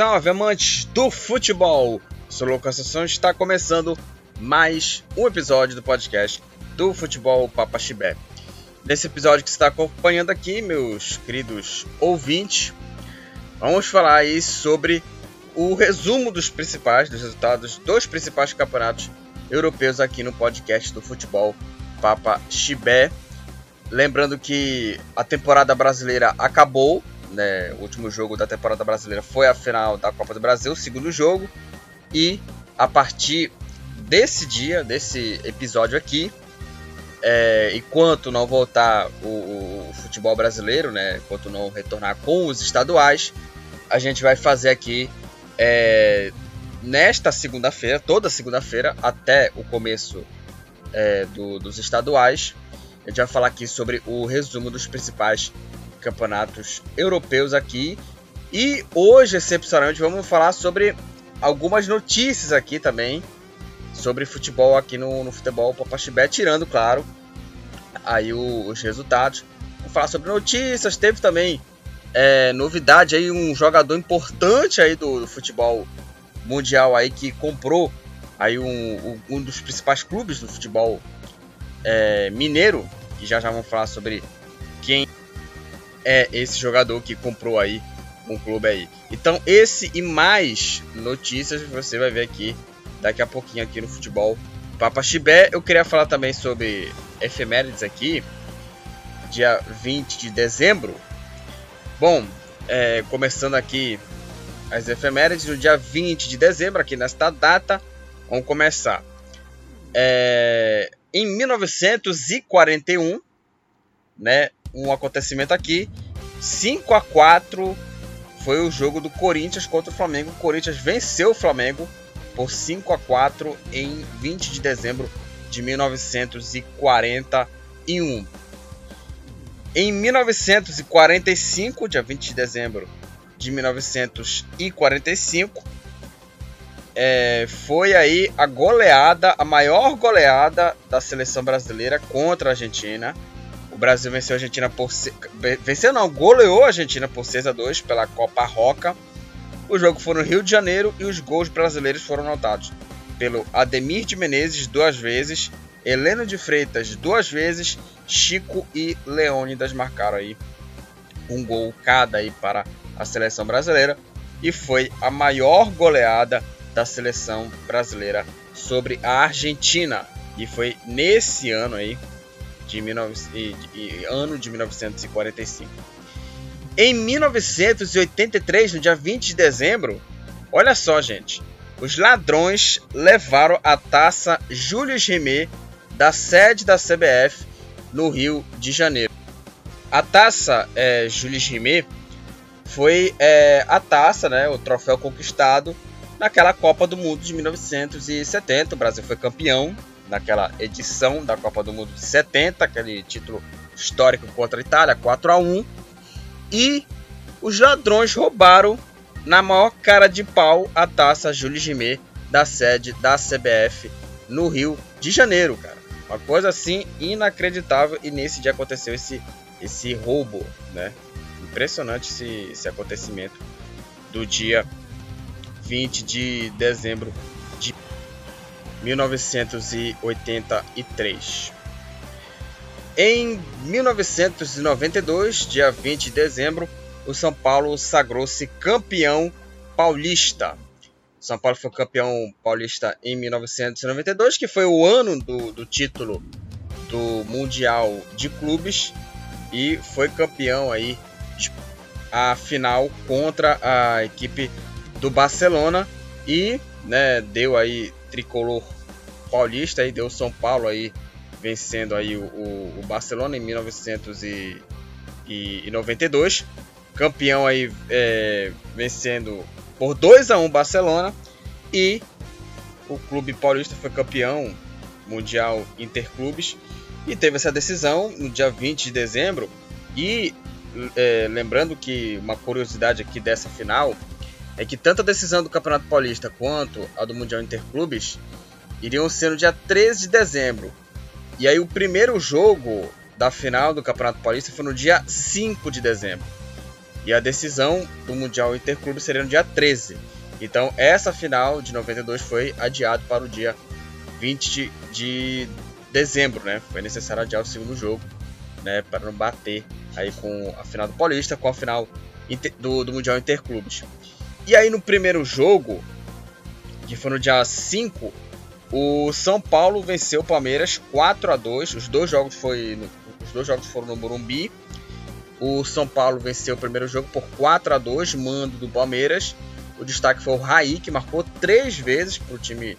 salve, amantes do futebol! Sou Lucas Assunção está começando mais um episódio do podcast do Futebol Papa Chibé. Nesse episódio que está acompanhando aqui, meus queridos ouvintes, vamos falar aí sobre o resumo dos principais, dos resultados dos principais campeonatos europeus aqui no podcast do Futebol Papa Chibé. Lembrando que a temporada brasileira acabou, né, o último jogo da temporada brasileira foi a final da Copa do Brasil, o segundo jogo. E a partir desse dia, desse episódio aqui, é, enquanto não voltar o, o, futebol brasileiro, né, enquanto não retornar com os estaduais, a gente vai fazer aqui é, nesta segunda-feira, toda segunda-feira, até o começo é, do, dos estaduais, a gente vai falar aqui sobre o resumo dos principais campeonatos europeus aqui. E hoje, excepcionalmente, vamos falar sobre algumas notícias aqui também sobre futebol aqui no, no futebol Papaxibé, tirando, claro, aí o, os resultados. Vamos falar sobre notícias, teve também é, novidade aí, um jogador importante aí do, do, futebol mundial aí que comprou aí um, um, dos principais clubes do futebol é, mineiro, e já já vamos falar sobre quem é esse jogador que comprou aí um clube aí. Então esse e mais notícias você vai ver aqui daqui a pouquinho aqui no futebol Papa Chibé. Eu queria falar também sobre efemérides aqui, dia 20 de dezembro. Bom, é, começando aqui as efemérides, no dia 20 de dezembro, aqui nesta data, vamos começar. É, em 1941, né, um acontecimento aqui. 5 a 4 foi o jogo do Corinthians contra o Flamengo. O Corinthians venceu o Flamengo por 5 a 4 em 20 de dezembro de 1941. Em 1945, dia 20 de dezembro de 1945, é, foi aí a goleada, a maior goleada da seleção brasileira contra a Argentina. Brasil venceu a Argentina por. Venceu não, goleou a Argentina por 6 a 2 pela Copa Roca. O jogo foi no Rio de Janeiro e os gols brasileiros foram anotados pelo Ademir de Menezes duas vezes, Heleno de Freitas duas vezes, Chico e Leônidas marcaram aí um gol cada aí para a seleção brasileira e foi a maior goleada da seleção brasileira sobre a Argentina e foi nesse ano aí de 19, de, ano de 1945. Em 1983, no dia 20 de dezembro, olha só, gente, os ladrões levaram a taça Julius Rimet da sede da CBF no Rio de Janeiro. A taça é, Julius Rimet foi é, a taça, né, o troféu conquistado naquela Copa do Mundo de 1970. O Brasil foi campeão naquela edição da Copa do Mundo de 70, aquele título histórico contra a Itália, 4 a 1 E os ladrões roubaram na maior cara de pau a taça Jules Rimet da sede da CBF no Rio de Janeiro, cara. Uma coisa assim inacreditável e nesse dia aconteceu esse esse roubo, né? Impressionante esse, esse acontecimento do dia 20 de dezembro 1983. Em 1992, dia 20 de dezembro, o São Paulo sagrou-se campeão paulista. São Paulo foi campeão paulista em 1992, que foi o ano do, do título do Mundial de Clubes e foi campeão aí a final contra a equipe do Barcelona e né, deu aí tricolor paulista e deu São Paulo aí vencendo aí o, o, Barcelona em 1992, campeão aí é, vencendo por 2 a 1 Barcelona. E o clube paulista foi campeão mundial interclubes. E teve essa decisão no dia 20 de dezembro. E é, lembrando que uma curiosidade aqui dessa final é que tanto a decisão do Campeonato Paulista quanto a do Mundial Interclubes iriam ser no dia 13 de dezembro. E aí o primeiro jogo da final do Campeonato Paulista foi no dia 5 de dezembro. E a decisão do Mundial Interclube seria no dia 13. Então essa final de 92 foi adiado para o dia 20 de dezembro, né? Foi necessário adiar o segundo jogo, né? Para não bater aí com a final do Paulista, com a final do, do Mundial Interclubes. E aí no primeiro jogo, que foi no dia 5, o São Paulo venceu o Palmeiras 4 a 2. Os dois jogos foi os dois jogos foram no Morumbi. O São Paulo venceu o primeiro jogo por 4 a 2, mando do Palmeiras. O destaque foi o Raí, que marcou três vezes para o time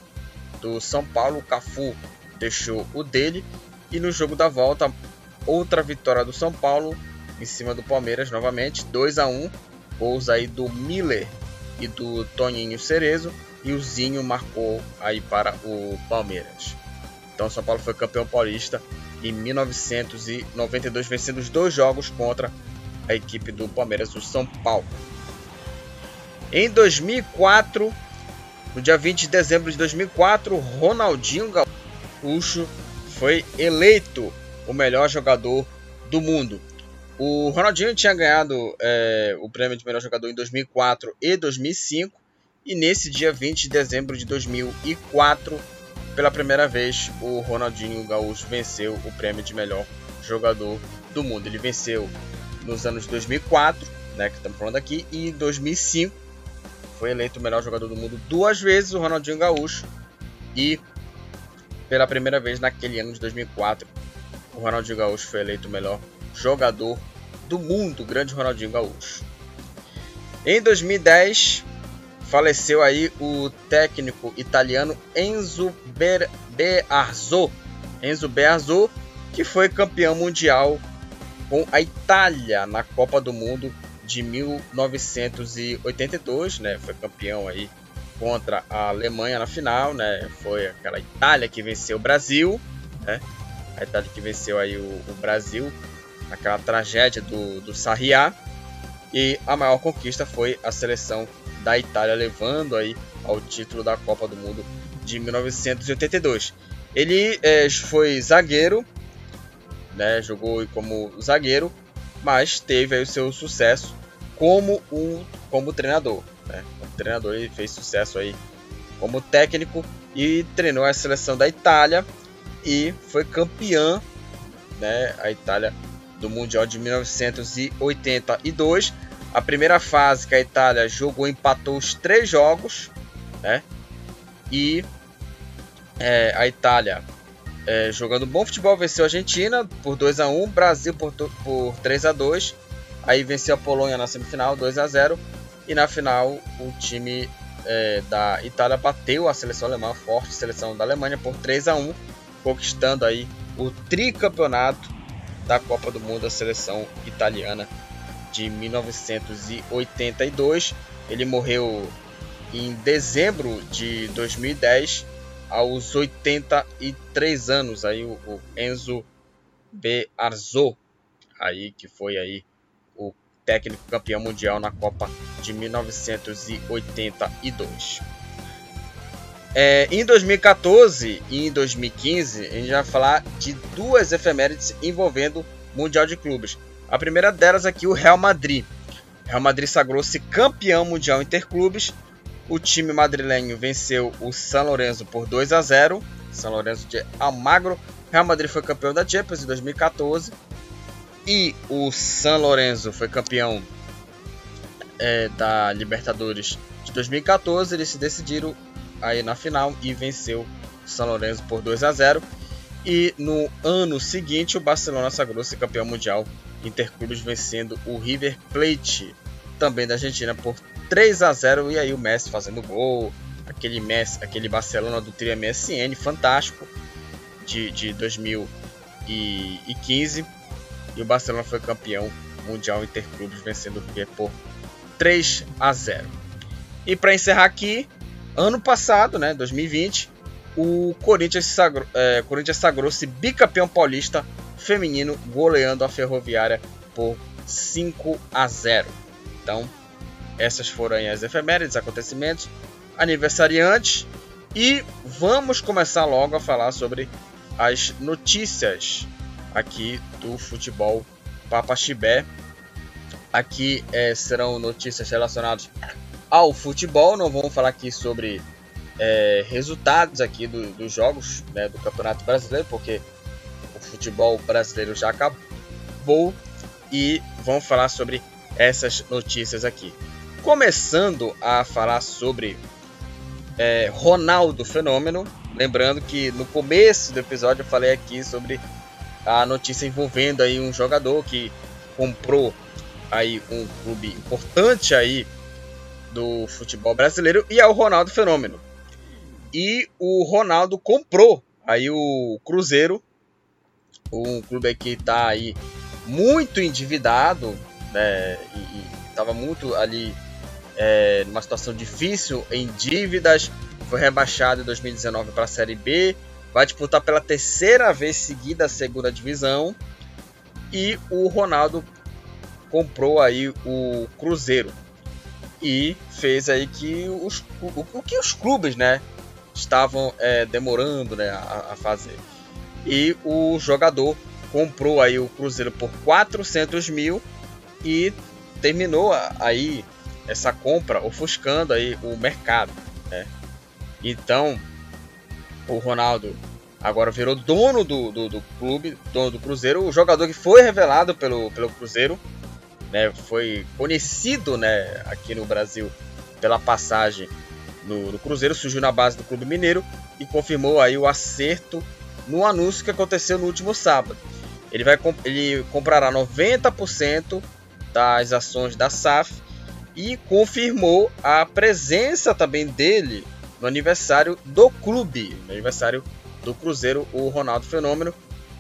do São Paulo. O Cafu deixou o dele. E no jogo da volta, outra vitória do São Paulo em cima do Palmeiras novamente, 2 a 1 Gols aí do Miller e do Toninho Cerezo. E o Zinho marcou aí para o Palmeiras. Então o São Paulo foi campeão paulista em 1992, vencendo os dois jogos contra a equipe do Palmeiras do São Paulo. Em 2004, no dia 20 de dezembro de 2004, Ronaldinho Gaúcho foi eleito o melhor jogador do mundo. O Ronaldinho tinha ganhado é, o prêmio de melhor jogador em 2004 e 2005, e nesse dia 20 de dezembro de 2004 pela primeira vez, o Ronaldinho Gaúcho venceu o prêmio de melhor jogador do mundo. Ele venceu nos anos 2004, né, que estamos falando aqui, e em 2005 foi eleito o melhor jogador do mundo duas vezes, o Ronaldinho Gaúcho, e pela primeira vez naquele ano de 2004, o Ronaldinho Gaúcho foi eleito o melhor jogador do mundo, grande Ronaldinho Gaúcho. Em 2010, faleceu aí o técnico italiano Enzo Bearzo, Enzo Bearzo, que foi campeão mundial com a Itália na Copa do Mundo de 1982, né? Foi campeão aí contra a Alemanha na final, né? Foi aquela Itália que venceu o Brasil, né? A Itália que venceu aí o, o Brasil, aquela tragédia do, do Sarriá. E a maior conquista foi a seleção da Itália, levando aí ao título da Copa do Mundo de 1982. Ele é, foi zagueiro, né, jogou como zagueiro, mas teve aí o seu sucesso como um como treinador. Né? Como treinador ele fez sucesso aí como técnico e treinou a seleção da Itália e foi campeã, né, a Itália do Mundial de 1982 a primeira fase que a Itália jogou, empatou os três jogos, né? E é, a Itália, é, jogando bom futebol, venceu a Argentina por 2 a 1 Brasil por, por 3 a 2 Aí venceu a Polônia na semifinal, 2 a 0 E na final, o time é, da Itália bateu a seleção alemã, forte seleção da Alemanha, por 3 a 1 conquistando aí o tricampeonato da Copa do Mundo, a seleção italiana de 1982. Ele morreu em dezembro de 2010, aos 83 anos. Aí o, Enzo Bearzo, aí que foi aí o técnico campeão mundial na Copa de 1982. É, em 2014 e em 2015, a gente vai falar de duas efemérides envolvendo Mundial de Clubes. A primeira delas aqui, o Real Madrid. Real Madrid sagrou-se campeão mundial interclubes. O time madrilenho venceu o San Lorenzo por 2 a 0. San Lorenzo de Almagro. Real Madrid foi campeão da Champions em 2014. E o San Lorenzo foi campeão é, da Libertadores de 2014. Eles se decidiram aí na final e venceu o San Lorenzo por 2 a 0. E no ano seguinte, o Barcelona sagrou-se campeão mundial Interclubes vencendo o River Plate, também da Argentina, por 3 a 0 E aí o Messi fazendo gol, aquele Messi, aquele Barcelona do trio MSN, fantástico, de, de 2015. E o Barcelona foi campeão mundial Interclubes, vencendo o River por 3 a 0 E para encerrar aqui, ano passado, né, 2020, o Corinthians, sagrou, é, Corinthians sagrou-se bicampeão paulista feminino, goleando a Ferroviária por 5 a 0. Então, essas foram as efemérides, acontecimentos, aniversariantes e vamos começar logo a falar sobre as notícias aqui do futebol Papa Chibé. Aqui é, serão notícias relacionadas ao futebol. Não vamos falar aqui sobre é, resultados aqui do, dos jogos né, do Campeonato Brasileiro, porque o futebol brasileiro já acabou. E vamos falar sobre essas notícias aqui. Começando a falar sobre é, Ronaldo Fenômeno. Lembrando que no começo do episódio eu falei aqui sobre a notícia envolvendo aí um jogador que comprou aí um clube importante aí do futebol brasileiro e é o Ronaldo Fenômeno. E o Ronaldo comprou aí o Cruzeiro, um clube que está aí muito endividado, né, e estava muito ali é, numa situação difícil em dívidas, foi rebaixado em 2019 para a Série B, vai disputar pela terceira vez seguida a segunda divisão e o Ronaldo comprou aí o Cruzeiro e fez aí que os, o, o que os clubes, né, estavam é, demorando, né, a, a, fazer. E o jogador comprou aí o Cruzeiro por 400 mil e terminou aí essa compra ofuscando aí o mercado, né? Então, o Ronaldo agora virou dono do, do, do, clube, dono do Cruzeiro, o jogador que foi revelado pelo, pelo Cruzeiro, né, foi conhecido né, aqui no Brasil pela passagem no, no, Cruzeiro, surgiu na base do Clube Mineiro e confirmou aí o acerto no anúncio que aconteceu no último sábado. Ele, vai, ele comprará 90% das ações da SAF e confirmou a presença também dele no aniversário do clube, no aniversário do Cruzeiro, o Ronaldo Fenômeno,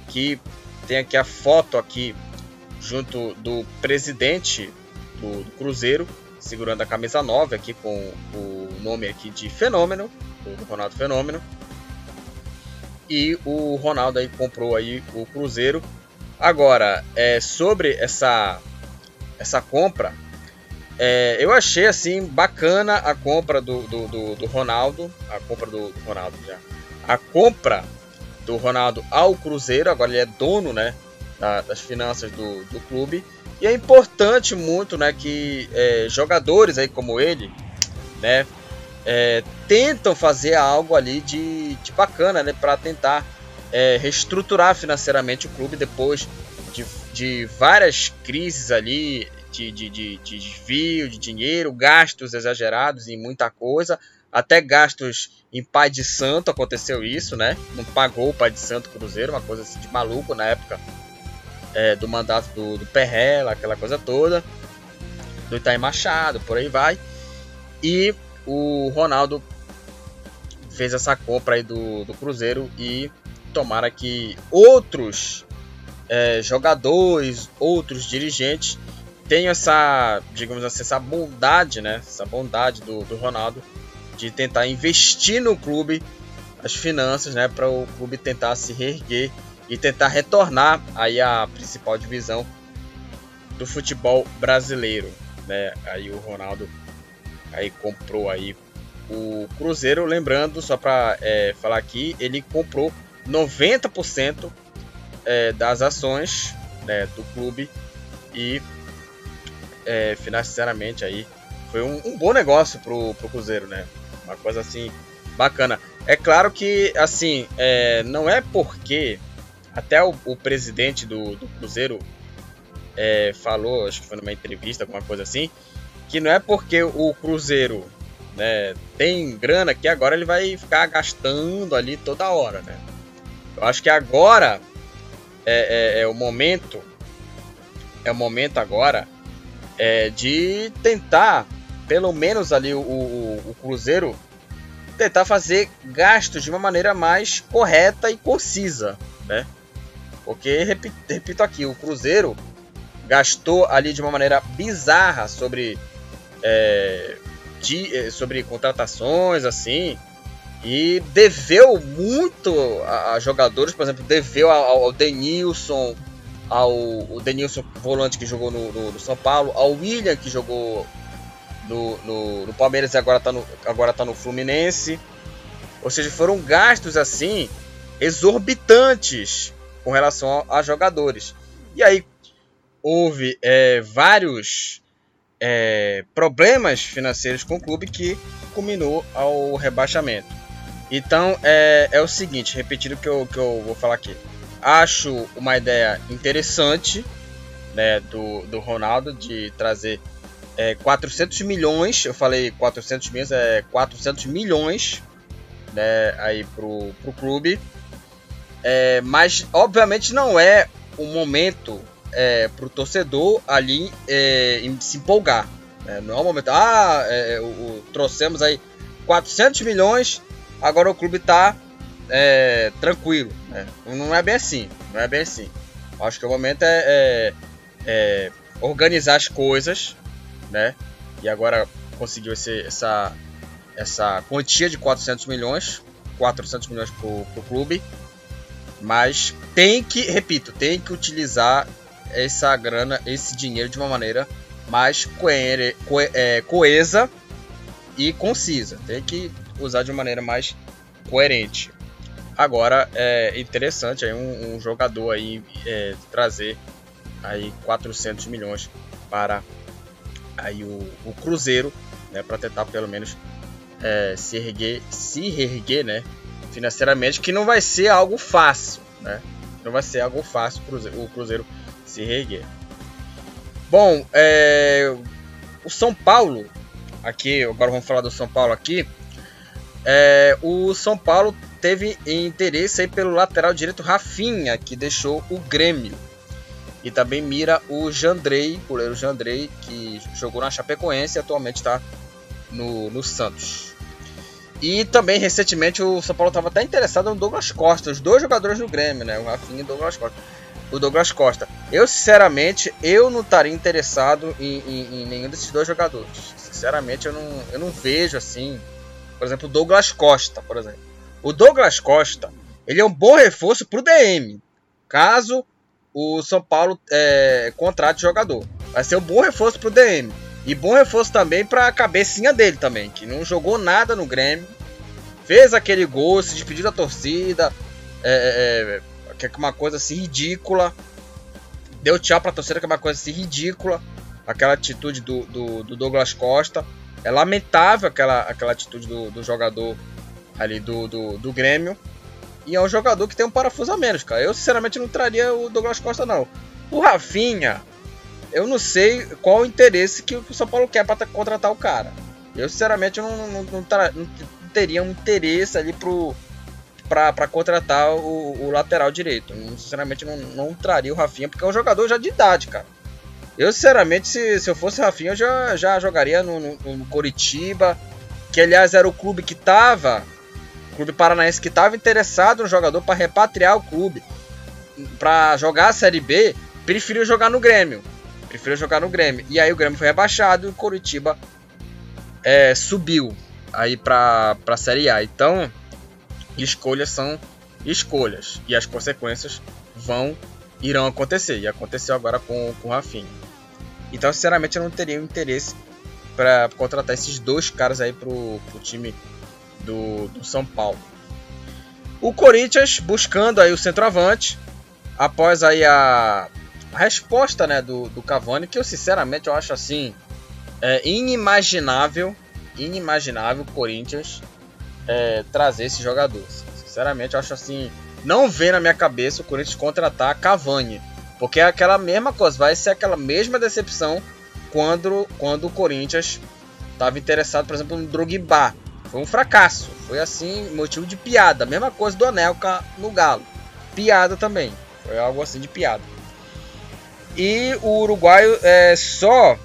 que tem aqui a foto aqui junto do presidente do, do Cruzeiro, segurando a camisa 9 aqui com o nome aqui de Fenômeno, do Ronaldo Fenômeno. E o Ronaldo aí comprou aí o Cruzeiro. Agora, é, sobre essa essa compra, é, eu achei assim bacana a compra do, do, do, do Ronaldo, a compra do, Ronaldo já, a compra do Ronaldo ao Cruzeiro. Agora ele é dono, né, da, das finanças do, do clube e é importante muito, né, que é, jogadores aí como ele, né, é, tentam fazer algo ali de, de bacana, né, para tentar é, reestruturar financeiramente o clube depois de, de várias crises ali de, de, de, de desvio de dinheiro, gastos exagerados em muita coisa, até gastos em Pai de Santo aconteceu isso, né? Não pagou o Pai de Santo Cruzeiro, uma coisa assim de maluco na época é, do mandato do, do Perrela, aquela coisa toda, do Itaim Machado, por aí vai. E o Ronaldo fez essa compra aí do, do Cruzeiro e tomara que outros é, jogadores, outros dirigentes tenho essa, digamos assim, essa bondade, né? Essa bondade do, do Ronaldo de tentar investir no clube as finanças, né? Para o clube tentar se reerguer e tentar retornar aí a principal divisão do futebol brasileiro, né? Aí o Ronaldo aí comprou aí o Cruzeiro, lembrando só para é, falar aqui, ele comprou 90% é, das ações né, do clube e é, financeiramente aí foi um, um, bom negócio pro, pro Cruzeiro, né? Uma coisa assim bacana. É claro que assim é, não é porque até o, o presidente do, do Cruzeiro é, falou, acho que foi numa entrevista, alguma coisa assim, que não é porque o Cruzeiro né, tem grana que agora ele vai ficar gastando ali toda hora, né? Eu acho que agora é, é, é o momento, é o momento agora é, de tentar, pelo menos ali o, o, o Cruzeiro, tentar fazer gastos de uma maneira mais correta e concisa, né? Porque, repito, repito aqui, o Cruzeiro gastou ali de uma maneira bizarra sobre, é, de, é, sobre contratações, assim, e deveu muito a, a jogadores, por exemplo, deveu ao, ao Denilson, ao o Denilson volante que jogou no, no, no, São Paulo, ao William que jogou no, no, no Palmeiras e agora está no, agora tá no Fluminense. Ou seja, foram gastos assim exorbitantes com relação a, jogadores. E aí, houve é, vários é, problemas financeiros com o clube que culminou ao rebaixamento. Então é, é o seguinte, repetindo o que eu, que eu vou falar aqui. Acho uma ideia interessante né, do, do Ronaldo de trazer é, 400 milhões, eu falei 400 milhões, é 400 milhões né, aí pro, pro clube. É, mas obviamente não é o momento é, pro torcedor ali é, se empolgar. Né? Não é o momento, ah, é, o, o, trouxemos aí 400 milhões, agora o clube tá é, tranquilo. Né? Não é bem assim, não é bem assim. Acho que o momento é, é, é organizar as coisas, né? E agora conseguiu esse, essa, essa quantia de 400 milhões, 400 milhões pro, pro clube. Mas tem que, repito, tem que utilizar essa grana, esse dinheiro de uma maneira mais coere, co, é, coesa e concisa. Tem que usar de uma maneira mais coerente. Agora é interessante aí um, um jogador aí é, trazer aí 400 milhões para aí o, o Cruzeiro, né, para tentar pelo menos é, se erguer, se reerguer, né, financeiramente, que não vai ser algo fácil, né? Não vai ser algo fácil o Cruzeiro se reerguer. Bom, é, o São Paulo, aqui, agora vamos falar do São Paulo aqui. É, o São Paulo teve interesse aí pelo lateral direito Rafinha, que deixou o Grêmio. E também mira o Jandrei, goleiro Jandrei, que jogou na Chapecoense e atualmente está no, no Santos. E também, recentemente, o São Paulo estava até interessado no Douglas Costa, os dois jogadores do Grêmio, né? O Rafinha e o Douglas Costa. O Douglas Costa. Eu, sinceramente, eu não estaria interessado em, em, em, nenhum desses dois jogadores. Sinceramente, eu não, eu não vejo assim. Por exemplo, o Douglas Costa, por exemplo. O Douglas Costa, ele é um bom reforço para o DM. Caso o São Paulo é, contrate jogador. Vai ser um bom reforço para o DM. E bom reforço também para a cabecinha dele também, que não jogou nada no Grêmio. Fez aquele gol, se despediu da torcida. É, é, é que é uma coisa assim ridícula. Deu tchau para torcida, que é uma coisa assim ridícula. Aquela atitude do, do, do Douglas Costa. É lamentável aquela, aquela atitude do, do jogador ali do, do, do Grêmio. E é um jogador que tem um parafuso a menos, cara. Eu, sinceramente, não traria o Douglas Costa, não. O Rafinha, eu não sei qual o interesse que o São Paulo quer para contratar o cara. Eu, sinceramente, não, não, não, não teria um interesse ali pro para contratar o, o, lateral direito. Eu, sinceramente, não, não traria o Rafinha, porque é um jogador já de idade, cara. Eu, sinceramente, se, se eu fosse Rafinha, eu já, já jogaria no, no, no Coritiba, que aliás era o clube que tava o clube paranaense que estava interessado no jogador para repatriar o clube para jogar a Série B, preferiu jogar no Grêmio. Preferiu jogar no Grêmio. E aí o Grêmio foi rebaixado e o Curitiba é, subiu aí para a Série A. Então, escolhas são escolhas e as consequências vão irão acontecer. E aconteceu agora com, com o Rafinha. Então, sinceramente, eu não teria interesse para contratar esses dois caras aí pro, pro time do, do São Paulo. O Corinthians buscando aí o centroavante após aí a resposta né, do, do Cavani, que eu sinceramente eu acho assim é, inimaginável, inimaginável o Corinthians é, trazer esse jogador. Sinceramente eu acho assim, não vem na minha cabeça o Corinthians contratar Cavani, porque é aquela mesma coisa, vai ser aquela mesma decepção quando, quando o Corinthians estava interessado, por exemplo, no Drogba. Foi um fracasso. Foi assim, motivo de piada. Mesma coisa do Anelka no Galo. Piada também. Foi algo assim de piada. E o uruguaio é, só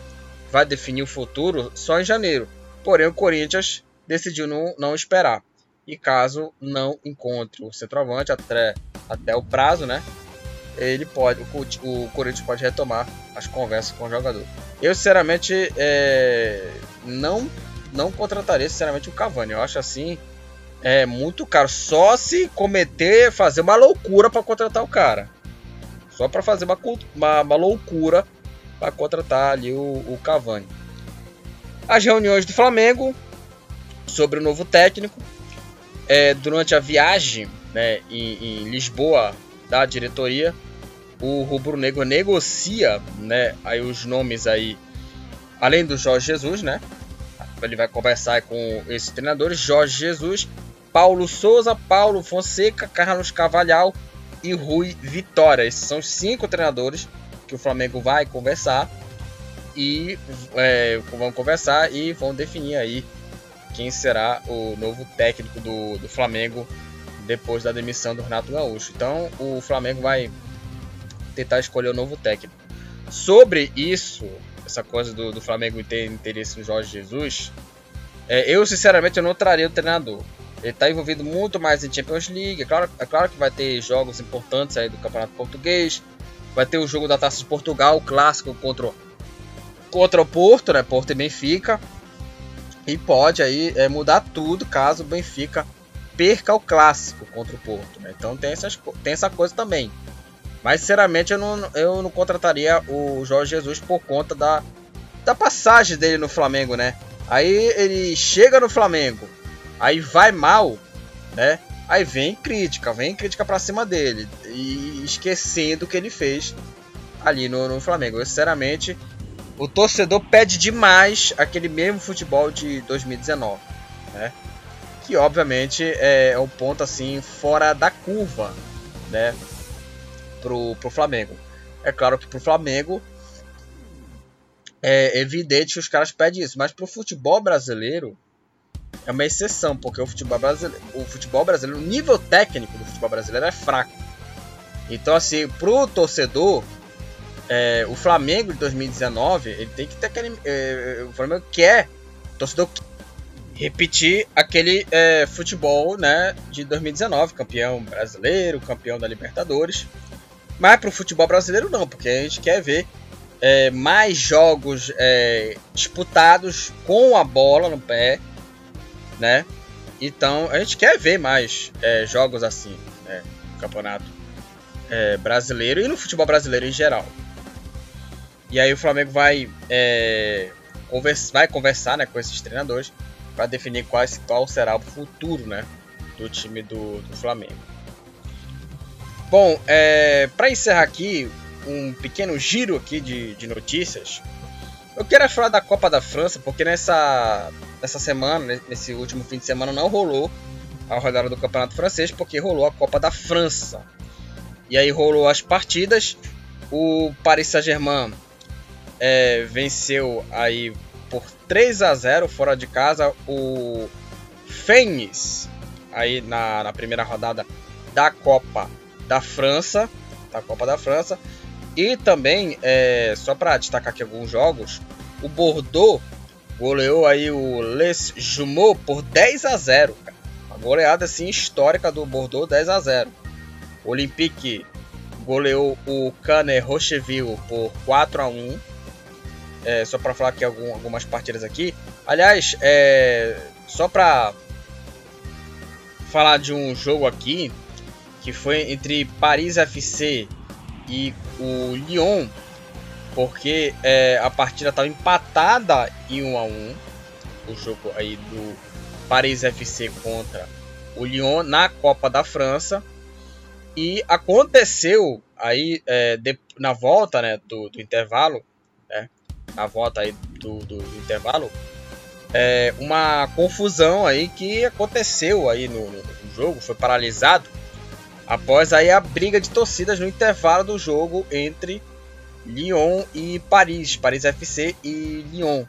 vai definir o futuro só em janeiro. Porém, o Corinthians decidiu não, não esperar. E caso não encontre o centroavante até, até o prazo, né? Ele pode, o, o Corinthians pode retomar as conversas com o jogador. Eu, sinceramente, é, não não contrataria sinceramente o Cavani. Eu acho assim é muito caro. Só se cometer, fazer uma loucura para contratar o cara. Só para fazer uma, uma, uma loucura para contratar ali o, o Cavani. As reuniões do Flamengo sobre o novo técnico. É, durante a viagem né, em, em Lisboa da diretoria, o Rubro Negro negocia, né, aí os nomes aí, além do Jorge Jesus, né? Ele vai conversar com esses treinadores, Jorge Jesus, Paulo Souza, Paulo Fonseca, Carlos Cavalhal e Rui Vitória. Esses são os cinco treinadores que o Flamengo vai conversar e é, vão conversar e vão definir aí quem será o novo técnico do, do Flamengo depois da demissão do Renato Gaúcho. Então o Flamengo vai tentar escolher o novo técnico. Sobre isso, essa coisa do, do Flamengo ter interesse no Jorge Jesus, é, eu sinceramente eu não traria o treinador. Ele está envolvido muito mais em Champions League. É claro, é claro que vai ter jogos importantes aí do Campeonato Português. Vai ter o jogo da Taça de Portugal, clássico contra, contra o Porto, né? Porto e Benfica. E pode aí é, mudar tudo caso o Benfica perca o clássico contra o Porto. Né? Então tem, essas, tem essa coisa também. Mas sinceramente eu não, eu não contrataria o Jorge Jesus por conta da, da passagem dele no Flamengo, né? Aí ele chega no Flamengo, aí vai mal, né? Aí vem crítica, vem crítica pra cima dele. E esquecendo o que ele fez ali no, no Flamengo. Eu, sinceramente, o torcedor pede demais aquele mesmo futebol de 2019, né? Que obviamente é, é um ponto assim fora da curva, né? pro, pro Flamengo. É claro que pro Flamengo é evidente que os caras pedem isso, mas pro futebol brasileiro é uma exceção, porque o futebol brasileiro, o futebol brasileiro, o nível técnico do futebol brasileiro é fraco. Então, assim, pro torcedor, é, o Flamengo de 2019, ele tem que ter aquele. É, o Flamengo quer, o torcedor repetir aquele é, futebol né, de 2019, campeão brasileiro, campeão da Libertadores. Mas para o futebol brasileiro não, porque a gente quer ver é, mais jogos é, disputados com a bola no pé, né? Então a gente quer ver mais é, jogos assim né, campeonato é, brasileiro e no futebol brasileiro em geral. E aí o Flamengo vai, é, conversa, vai conversar né, com esses treinadores para definir qual, qual será o futuro né, do time do, do Flamengo. Bom, é, para encerrar aqui um pequeno giro aqui de, de notícias, eu quero falar da Copa da França, porque nessa, nessa semana, nesse último fim de semana, não rolou a rodada do Campeonato Francês, porque rolou a Copa da França. E aí rolou as partidas, o Paris Saint-Germain é, venceu aí por 3 a 0 fora de casa o Fênix aí na, na primeira rodada da Copa da França, da Copa da França. E também, é, só para destacar aqui alguns jogos, o Bordeaux goleou aí o Les Jumeaux por 10 a 0. Uma goleada assim histórica do Bordeaux 10 a 0. O Olympique goleou o Canet Rocheville por 4 a 1. É, só para falar aqui algum, algumas partidas aqui. Aliás, é, só para falar de um jogo aqui que foi entre Paris FC e o Lyon, porque é, a partida estava empatada em 1 a 1 o jogo aí do Paris FC contra o Lyon na Copa da França. E aconteceu aí é, de, na volta né, do, do intervalo né, na volta aí do, do, intervalo é, uma confusão aí que aconteceu aí no, no jogo foi paralisado após aí a briga de torcidas no intervalo do jogo entre Lyon e Paris, Paris FC e Lyon.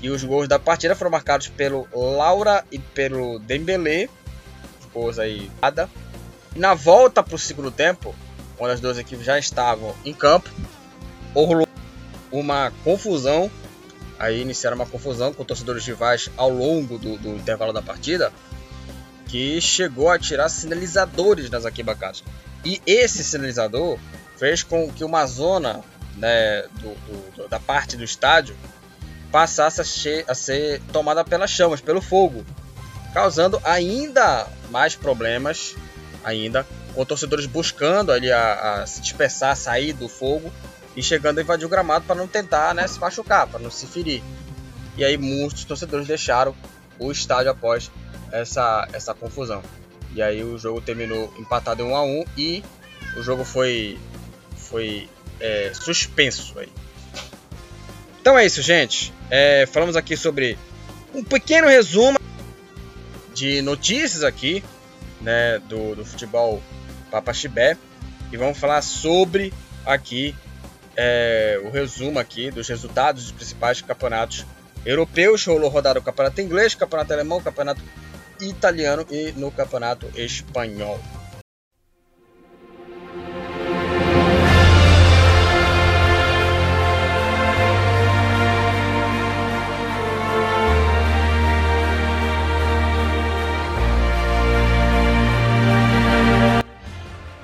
E os gols da partida foram marcados pelo Laura e pelo Dembélé, gols aí nada. Na volta para o segundo tempo, quando as duas equipes já estavam em campo, rolou uma confusão. Aí iniciaram uma confusão com torcedores rivais ao longo do, do intervalo da partida que chegou a tirar sinalizadores das arquibancadas. E esse sinalizador fez com que uma zona né, do, do, da parte do estádio passasse a, a, ser tomada pelas chamas, pelo fogo, causando ainda mais problemas, ainda com torcedores buscando ali a, a se dispersar, sair do fogo e chegando a invadir o gramado para não tentar né, se machucar, para não se ferir. E aí muitos torcedores deixaram o estádio após essa, essa confusão. E aí o jogo terminou empatado em 1 a 1 e o jogo foi foi é, suspenso aí. Então é isso, gente. É, falamos aqui sobre um pequeno resumo de notícias aqui, né, do, do futebol Papaxibé. E vamos falar sobre aqui é, o resumo aqui dos resultados dos principais campeonatos europeus. Rolou rodada o campeonato inglês, campeonato alemão, campeonato italiano e no campeonato espanhol.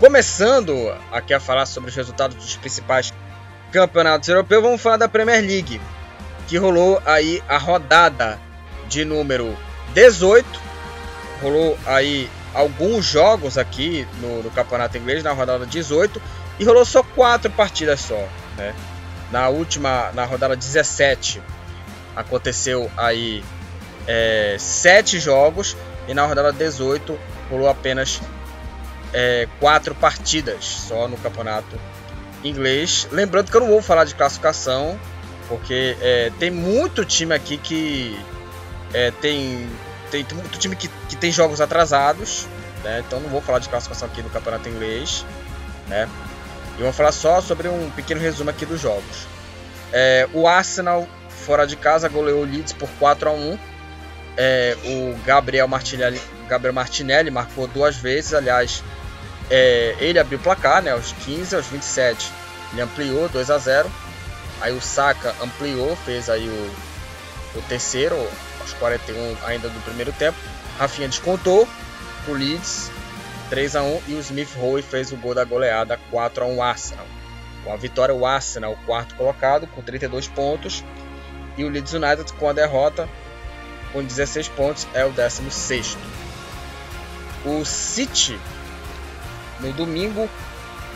Começando aqui a falar sobre os resultados dos principais campeonatos europeus, vamos falar da Premier League, que rolou aí a rodada de número 18. Rolou aí alguns jogos aqui no, no campeonato inglês na rodada 18 e rolou só quatro partidas só, né? Na última, na rodada 17, aconteceu aí é, sete jogos e na rodada 18 rolou apenas é, quatro partidas só no campeonato inglês. Lembrando que eu não vou falar de classificação, porque é, tem muito time aqui que é, tem, tem, muito time que, que tem jogos atrasados, né? então não vou falar de classificação aqui no campeonato inglês. Né? E vou falar só sobre um pequeno resumo aqui dos jogos. É, o Arsenal fora de casa goleou o Leeds por 4 a 1 é, o Gabriel Martinelli, Gabriel Martinelli marcou duas vezes, aliás, é, ele abriu o placar, né, aos 15, aos 27, ele ampliou 2 a 0. Aí o Saka ampliou, fez aí o, o terceiro, aos 41 ainda do primeiro tempo. Rafinha descontou pro Leeds 3 a 1 e o Smith Rowe fez o gol da goleada 4 a 1 Arsenal. Com a vitória o Arsenal, o quarto colocado com 32 pontos, e o Leeds United com a derrota com 16 pontos é o 16º. O City no domingo,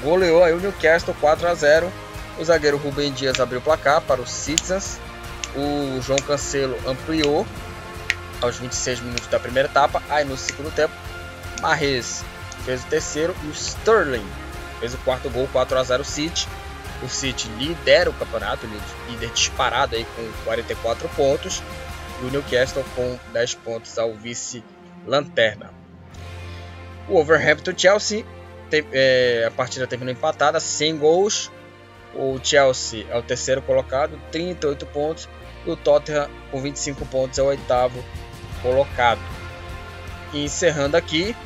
goleou aí o Newcastle 4 a 0. O zagueiro Rubem Dias abriu o placar para os Citizens. O João Cancelo ampliou aos 26 minutos da primeira etapa. Aí no segundo tempo, Marres fez o terceiro e o Sterling fez o quarto gol 4 a 0 City. O City lidera o campeonato, líder disparado aí com 44 pontos. E o Newcastle com 10 pontos ao vice-lanterna. O Overhampton Chelsea é, a partida terminou empatada, sem gols. O Chelsea é o terceiro colocado, 38 pontos. E o Tottenham, com 25 pontos, é o oitavo colocado. E encerrando aqui,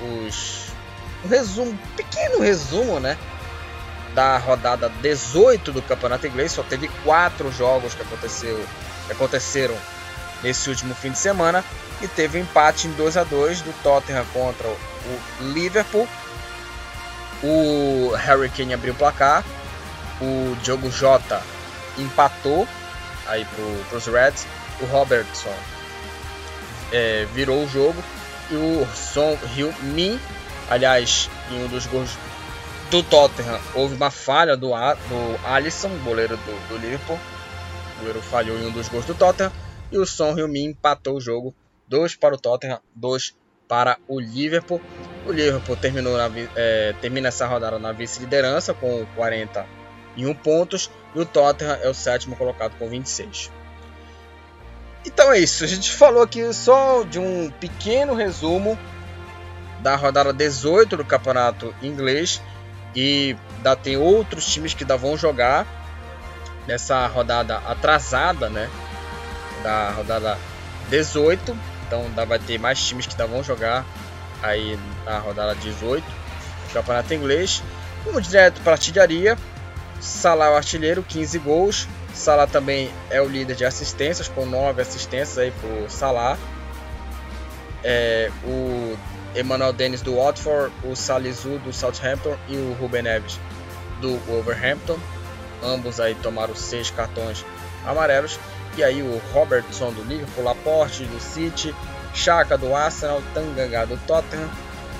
os um resumo, um pequeno resumo, né? Da rodada 18 do Campeonato Inglês. Só teve quatro jogos que, aconteceu, que aconteceram nesse último fim de semana. E teve um empate em 2 a 2 do Tottenham contra o Liverpool o Harry Kane abriu o placar. O Diogo Jota empatou aí para os Reds. O Robertson é, virou o jogo. E o Son Heung-min, aliás, em um dos gols do Tottenham, houve uma falha do, do Alisson, goleiro do, do Liverpool. O goleiro falhou em um dos gols do Tottenham. E o Son Heung-min empatou o jogo. 2 para o Tottenham, 2 para o Liverpool. O Liverpool terminou na, é, termina essa rodada na vice-liderança com 41 pontos e o Tottenham é o sétimo colocado com 26. Então é isso, a gente falou aqui só de um pequeno resumo da rodada 18 do campeonato inglês e ainda tem outros times que ainda vão jogar nessa rodada atrasada, né? Da rodada 18 então ainda vai ter mais times que ainda vão jogar aí na rodada 18 do Campeonato Inglês. Vamos direto para a artilharia. Salah é o artilheiro, 15 gols. Salah também é o líder de assistências, com 9 assistências aí por Salah. É, o Emmanuel Dennis do Watford, o Salisu do Southampton e o Ruben Neves do Wolverhampton. Ambos aí tomaram seis cartões amarelos. E aí o Robertson do Liverpool, Laporte do City, Chaka do Arsenal, Tanganga do Tottenham,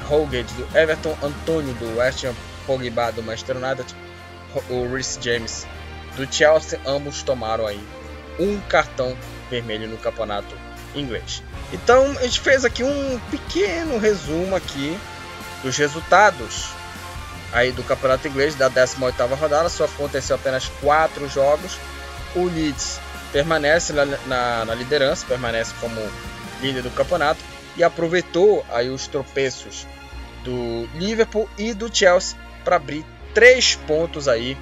Holgate do Everton, Antônio do West Ham, Pogba do Manchester United, o Rhys James do Chelsea, ambos tomaram aí um cartão vermelho no campeonato inglês. Então a gente fez aqui um pequeno resumo aqui dos resultados aí do Campeonato Inglês da 18ª rodada, só aconteceu apenas quatro jogos. O Leeds permanece na, na, na, liderança, permanece como líder do campeonato e aproveitou aí os tropeços do Liverpool e do Chelsea para abrir três pontos aí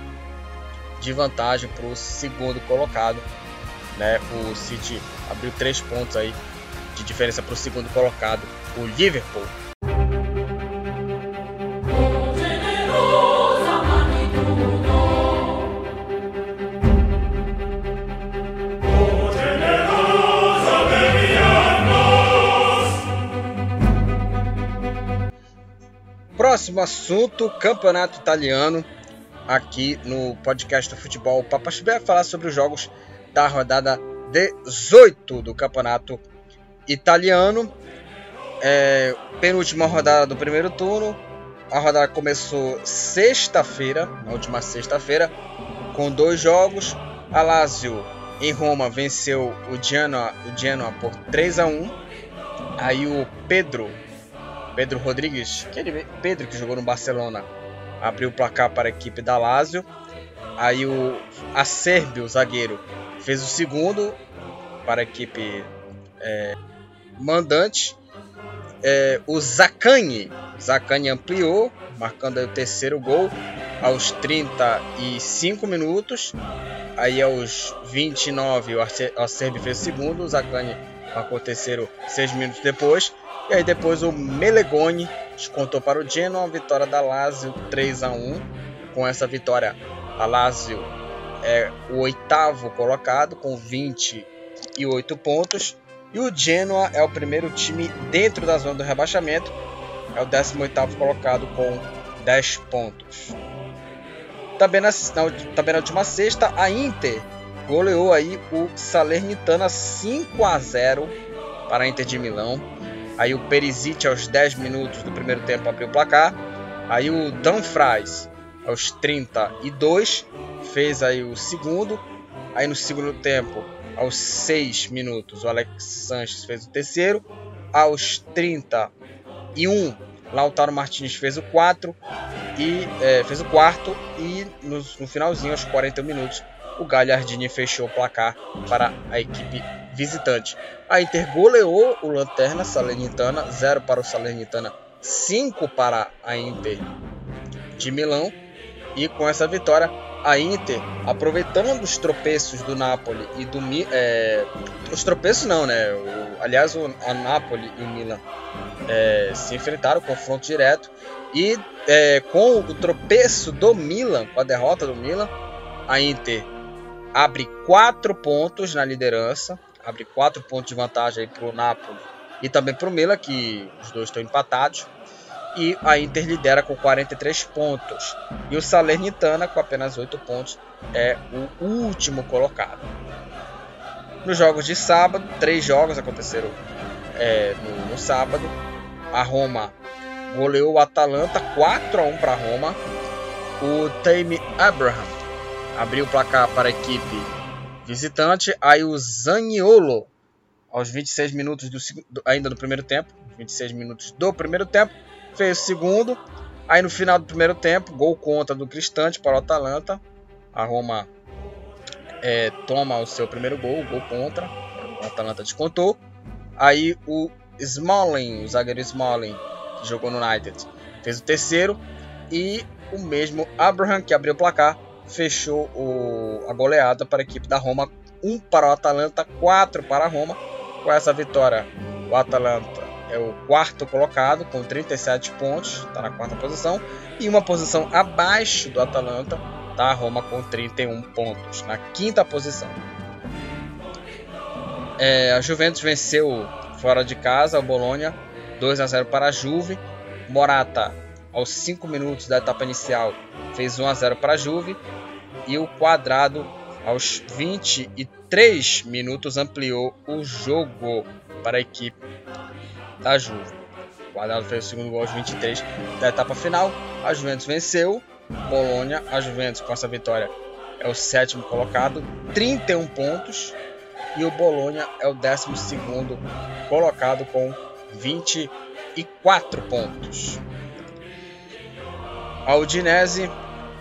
de vantagem para o segundo colocado. Né? O City abriu três pontos aí de diferença para o segundo colocado, o Liverpool. Próximo assunto, campeonato italiano. Aqui no podcast do futebol Papa vai falar sobre os jogos da rodada 18 do campeonato italiano. É, penúltima rodada do primeiro turno. A rodada começou sexta-feira, na última sexta-feira, com dois jogos. A Lazio em Roma venceu o Genoa, o Genoa por 3 a 1. Aí o Pedro, Pedro Rodrigues, aquele Pedro que jogou no Barcelona, abriu o placar para a equipe da Lazio. Aí o Acerbi, o zagueiro, fez o segundo para a equipe é, mandante. É, o Zacani, Zacani ampliou, marcando o terceiro gol aos 35 minutos. Aí aos 29 o Acerbi fez o segundo, o Zacani marcou o terceiro 6 minutos depois. E aí depois o Melegoni descontou para o Genoa, a vitória da Lazio 3 a 1. Com essa vitória, a Lazio é o oitavo colocado com 28 pontos. E o Genoa é o primeiro time dentro da zona do rebaixamento, é o 18º colocado com 10 pontos. Também na, também na última sexta, a Inter goleou aí o Salernitana 5 a 0 para a Inter de Milão. Aí o Perisic aos 10 minutos do primeiro tempo abriu o placar. Aí o Danfries aos 32 fez aí o segundo. Aí no segundo tempo aos 6 minutos, o Alex Sanches fez o terceiro. Aos 31, Lautaro Martins fez o 4 e é, fez o quarto. E no, no finalzinho, aos 41 minutos, o Galhardini fechou o placar para a equipe visitante. A Inter goleou o Lanterna Salernitana, 0 para o Salernitana, 5 para a Inter de Milão. E com essa vitória, a Inter, aproveitando os tropeços do Napoli e do é, os tropeços não, né? O, aliás, o, a Napoli e o Milan é, se enfrentaram, confronto direto. E é, com o tropeço do Milan, com a derrota do Milan, a Inter abre quatro pontos na liderança, abre quatro pontos de vantagem para o Napoli e também para o Milan, que os dois estão empatados e a Inter lidera com 43 pontos. E o Salernitana, com apenas 8 pontos, é o último colocado. Nos jogos de sábado, três jogos aconteceram é, no, no, sábado. A Roma goleou o Atalanta 4 a 1 para Roma. O Tammy Abraham abriu o placar para a equipe visitante. Aí o Zaniolo, aos 26 minutos do, ainda do primeiro tempo, 26 minutos do primeiro tempo, fez o segundo. Aí no final do primeiro tempo, gol contra do Cristante para o Atalanta. A Roma é, toma o seu primeiro gol, gol contra. O Atalanta descontou. Aí o Smalling, o zagueiro Smalling, que jogou no United, fez o terceiro. E o mesmo Abraham, que abriu o placar, fechou o, a goleada para a equipe da Roma. 1 um para o Atalanta, 4 para a Roma. Com essa vitória, o Atalanta é o quarto colocado com 37 pontos, está na quarta posição, e uma posição abaixo do Atalanta está a Roma com 31 pontos, na quinta posição. É, a Juventus venceu fora de casa o Bolonha 2 a 0 para a Juve. Morata aos 5 minutos da etapa inicial fez 1 a 0 para a Juve e o Quadrado aos 23 minutos ampliou o jogo para a equipe da Juve. O Quadrado fez o segundo gol aos 23 da etapa final. A Juventus venceu. Bolonha, a Juventus com essa vitória é o sétimo colocado, 31 pontos. E o Bolonha é o décimo segundo colocado com 24 pontos. A Udinese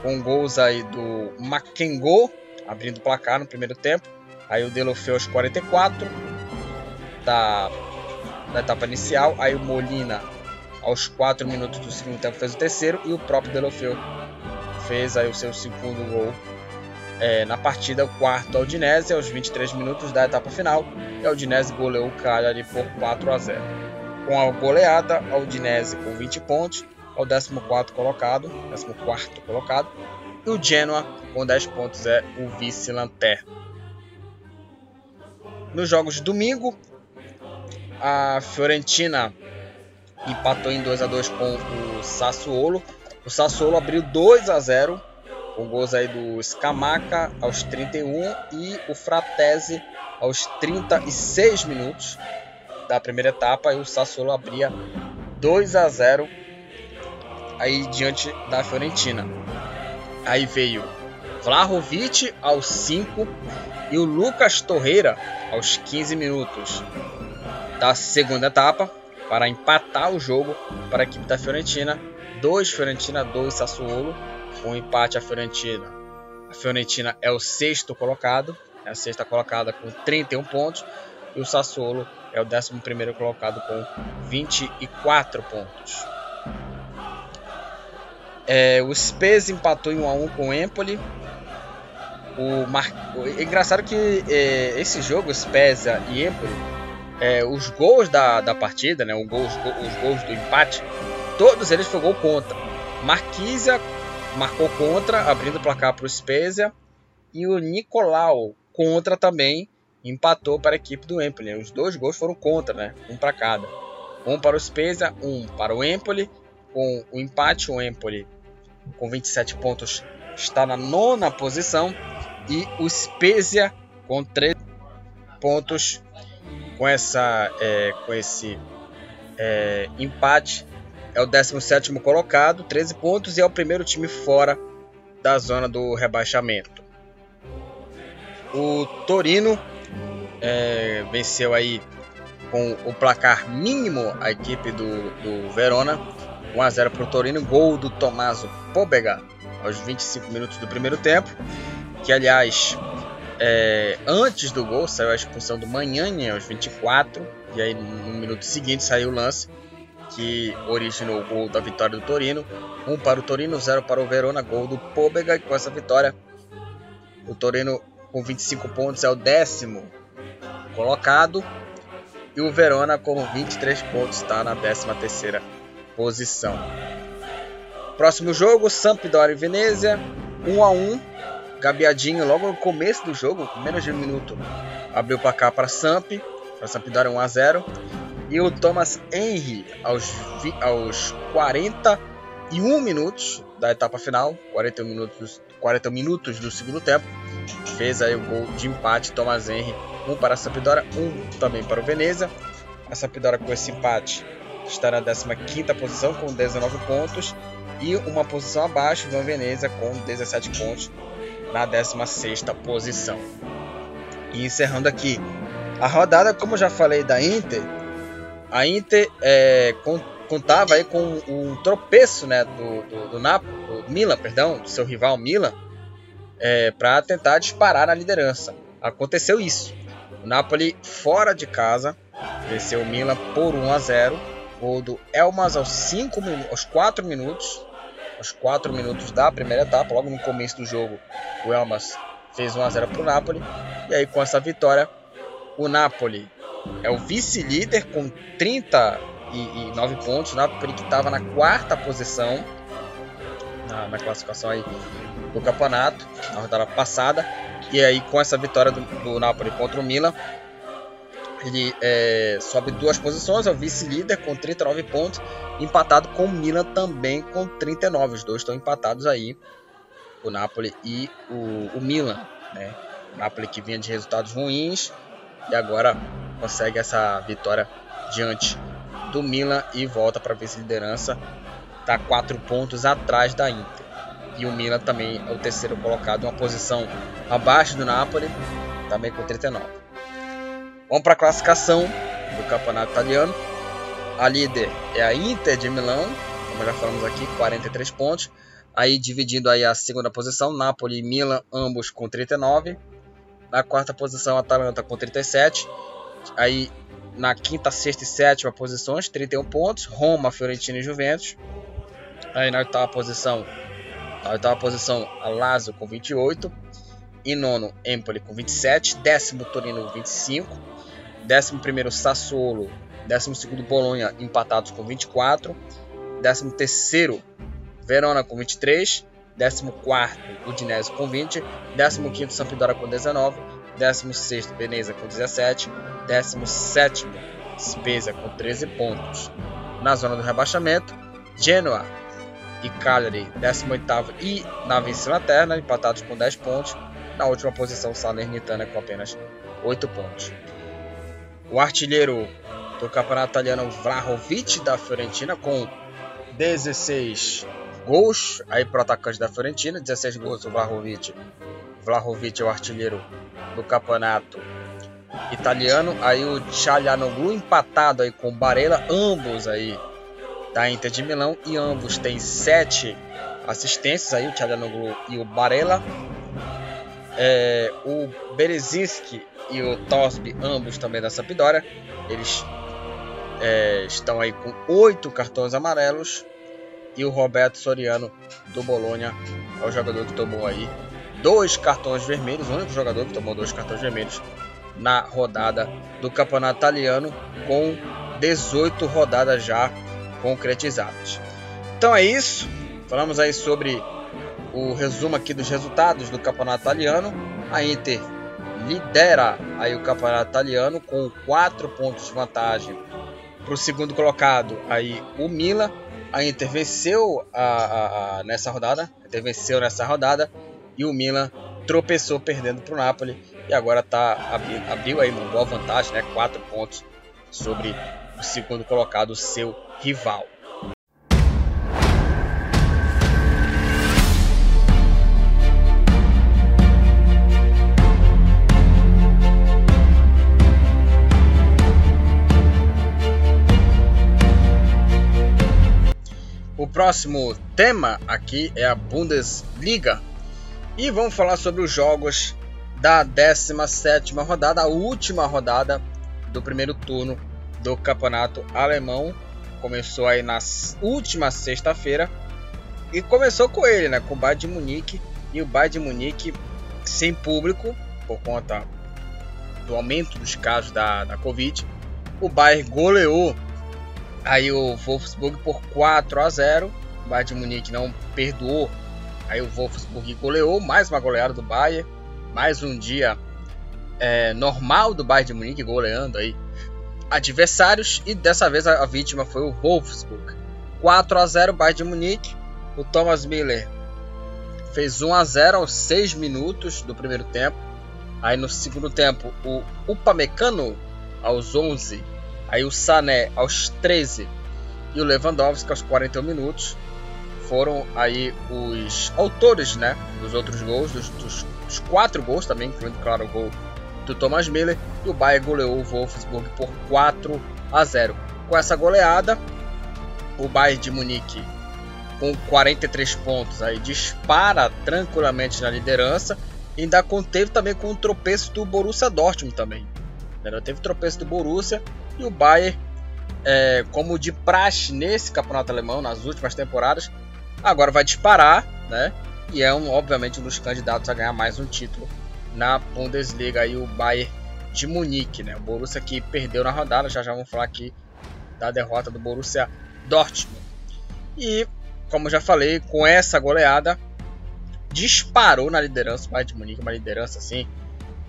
com gols aí do Makengo abrindo o placar no primeiro tempo. Aí o Delofeu aos 44 da, da etapa inicial. Aí o Molina aos 4 minutos do segundo tempo fez o terceiro. E o próprio Delofeu fez aí o seu segundo gol é, na partida. O quarto Udinese aos 23 minutos da etapa final. E a Udinese goleou o Cagliari por 4 a 0. Com a goleada, a Udinese com 20 pontos ao 14 colocado, 14 colocado, e o Genoa com 10 pontos é o vice-lanterna. Nos jogos de domingo, a Fiorentina empatou em 2 a 2 com o Sassuolo. O Sassuolo abriu 2 a 0 com gols aí do Scamaca aos 31 e o Fratese aos 36 minutos da primeira etapa e o Sassuolo abria 2 a 0 aí diante da Fiorentina. Aí veio Vlahovic aos 5 e o Lucas Torreira aos 15 minutos da segunda etapa para empatar o jogo para a equipe da Fiorentina. 2 Fiorentina, 2 Sassuolo. Com um empate a Fiorentina. A Fiorentina é o sexto colocado, é a sexta colocada com 31 pontos. E o Sassuolo é o décimo primeiro colocado com 24 pontos. É, o Spezia empatou em 1 a 1 com o Empoli. O Mar... É engraçado que é, esse jogo, Spezia e Empoli, é, os gols da, da partida, né, os, gols, os gols do empate, todos eles foi gol contra. Marquisia marcou contra, abrindo o placar para o Spezia. E o Nicolau contra também, empatou para a equipe do Empoli. Os dois gols foram contra, né? Um para cada. Um para o Spezia, um para o Empoli. Com o empate, o Empoli com 27 pontos está na nona posição. E o Spezia com 13 pontos com essa é, com esse é, empate é o 17 colocado 13 pontos e é o primeiro time fora da zona do rebaixamento. O Torino é, venceu aí com o placar mínimo a equipe do, do Verona 1 a 0 para o Torino, gol do Tommaso Pobega aos 25 minutos do primeiro tempo, que aliás é, antes do gol saiu a expulsão do Manhani aos 24 e aí no minuto seguinte saiu o lance que originou o gol da vitória do Torino, 1 para o Torino, 0 para o Verona, gol do Pobega e com essa vitória o Torino com 25 pontos é o décimo colocado e o Verona com 23 pontos está na 13 terceira posição. Próximo jogo, Sampdoria e Venezia, 1 a 1. Gabiadinho logo no começo do jogo, menos de um minuto, abriu para cá para Samp, para Sampdoria 1 a 0. E o Thomas Henry aos, aos 41 minutos da etapa final, 41 minutos, 40 minutos do segundo tempo, fez aí o gol de empate. Thomas Henry, um para a Sampdoria, um também para o Venezia. A Sampdoria com esse empate está na 15 posição com 19 pontos e uma posição abaixo do Veneza com 17 pontos na 16 posição. E encerrando aqui a rodada, como já falei da Inter, a Inter é, contava aí com um tropeço né, do, do, do, do Milan, perdão, do seu rival Milan, é, para tentar disparar na liderança. Aconteceu isso. O Napoli fora de casa venceu o Milan por 1 a 0 Gol do Elmas aos, 5 aos 4 minutos. Aos 4 minutos da primeira etapa, logo no começo do jogo, o Elmas fez 1 a 0 para o Napoli. E aí, com essa vitória, o Napoli é o vice-líder com 39 pontos. O Napoli que estava na quarta posição na, na, classificação aí do campeonato, na rodada passada. E aí, com essa vitória do, do Napoli contra o Milan, ele é, sobe duas posições, é o vice-líder com 39 pontos, empatado com o Milan também com 39. Os dois estão empatados aí, o Napoli e o, o Milan. Né? O Napoli que vinha de resultados ruins e agora consegue essa vitória diante do Milan e volta para a vice-liderança. Está quatro pontos atrás da Inter. E o Milan também é o terceiro colocado, uma posição abaixo do Napoli, também com 39. Vamos para a classificação do campeonato italiano. A líder é a Inter de Milão, como já falamos aqui, 43 pontos. Aí dividindo aí a segunda posição, Napoli e Milan, ambos com 39. Na quarta posição, Atalanta com 37. Aí na quinta, sexta e sétima posições, 31 pontos. Roma, Fiorentina e Juventus. Aí na oitava posição, na oitava posição, a Lazio com 28. E nono, Empoli com 27. Décimo, Torino com 25. Décimo primeiro, Sassuolo. Décimo segundo, Bolonha, empatados com 24. Décimo terceiro, Verona com 23, 14 Udinese com 20, 15 Sampdoria com 19, 16 Veneza com 17, 17 Spezia com 13 pontos. Na zona do rebaixamento, Genoa e Cagliari 18 e na vice-lanterna, empatados com 10 pontos. Na última posição, Salernitana com apenas 8 pontos. O artilheiro do campeonato italiano Vlahovic da Fiorentina com 16 gols aí para o atacante da Fiorentina, 16 gols o Vlahovic. Vlahovic é o artilheiro do campeonato italiano. Aí o Çalhanoğlu empatado aí com o Barella, ambos aí da Inter de Milão e ambos têm 7 assistências aí, o Çalhanoğlu e o Barella. É, o Berezinski e o Tosby, ambos também da Sampdoria, eles é, estão aí com 8 cartões amarelos e o Roberto Soriano do Bolonha é o jogador que tomou aí dois cartões vermelhos, o único jogador que tomou dois cartões vermelhos na rodada do Campeonato Italiano com 18 rodadas já concretizadas. Então é isso, falamos aí sobre o resumo aqui dos resultados do Campeonato Italiano. A Inter lidera aí o Campeonato Italiano com 4 pontos de vantagem para o segundo colocado aí o Milan. A Inter venceu a, a, a, nessa rodada, a Inter venceu nessa rodada e o Milan tropeçou perdendo para o Napoli. E agora tá abriu, abriu aí uma boa vantagem, né, quatro pontos sobre o segundo colocado, seu rival. Próximo tema aqui é a Bundesliga e vamos falar sobre os jogos da 17 rodada, a última rodada do primeiro turno do campeonato alemão. Começou aí na última sexta-feira e começou com ele, né, com o Bayern de Munique e o Bayern de Munique sem público por conta do aumento dos casos da, da Covid. O Bayern goleou Aí o Wolfsburg por 4 a 0. O Bayern de Munique não perdoou. Aí o Wolfsburg goleou, mais uma goleada do Bayern. Mais um dia é, normal do Bayern de Munique goleando aí adversários. E dessa vez a, vítima foi o Wolfsburg. 4 a 0 Bayern de Munique. O Thomas Miller fez 1 a 0 aos 6 minutos do primeiro tempo. Aí no segundo tempo o Upamecano aos 11 Aí o Sané aos 13 e o Lewandowski aos 41 minutos foram aí os autores né, dos outros gols, dos, dos, dos quatro gols também, incluindo, claro, o gol do Thomas Miller. E o Bayern goleou o Wolfsburg por 4 a 0. Com essa goleada, o Bayern de Munique com 43 pontos aí dispara tranquilamente na liderança e ainda conteve também com o tropeço do Borussia Dortmund também. Ainda teve tropeço do Borussia e o Bayern, é, como de praxe nesse campeonato alemão, nas últimas temporadas, agora vai disparar, né? E é um, obviamente um dos candidatos a ganhar mais um título na Bundesliga aí o Bayern de Munique, né? O Borussia que perdeu na rodada, já já vamos falar aqui da derrota do Borussia Dortmund. E como já falei, com essa goleada disparou na liderança, o Bayern de Munique, uma liderança assim,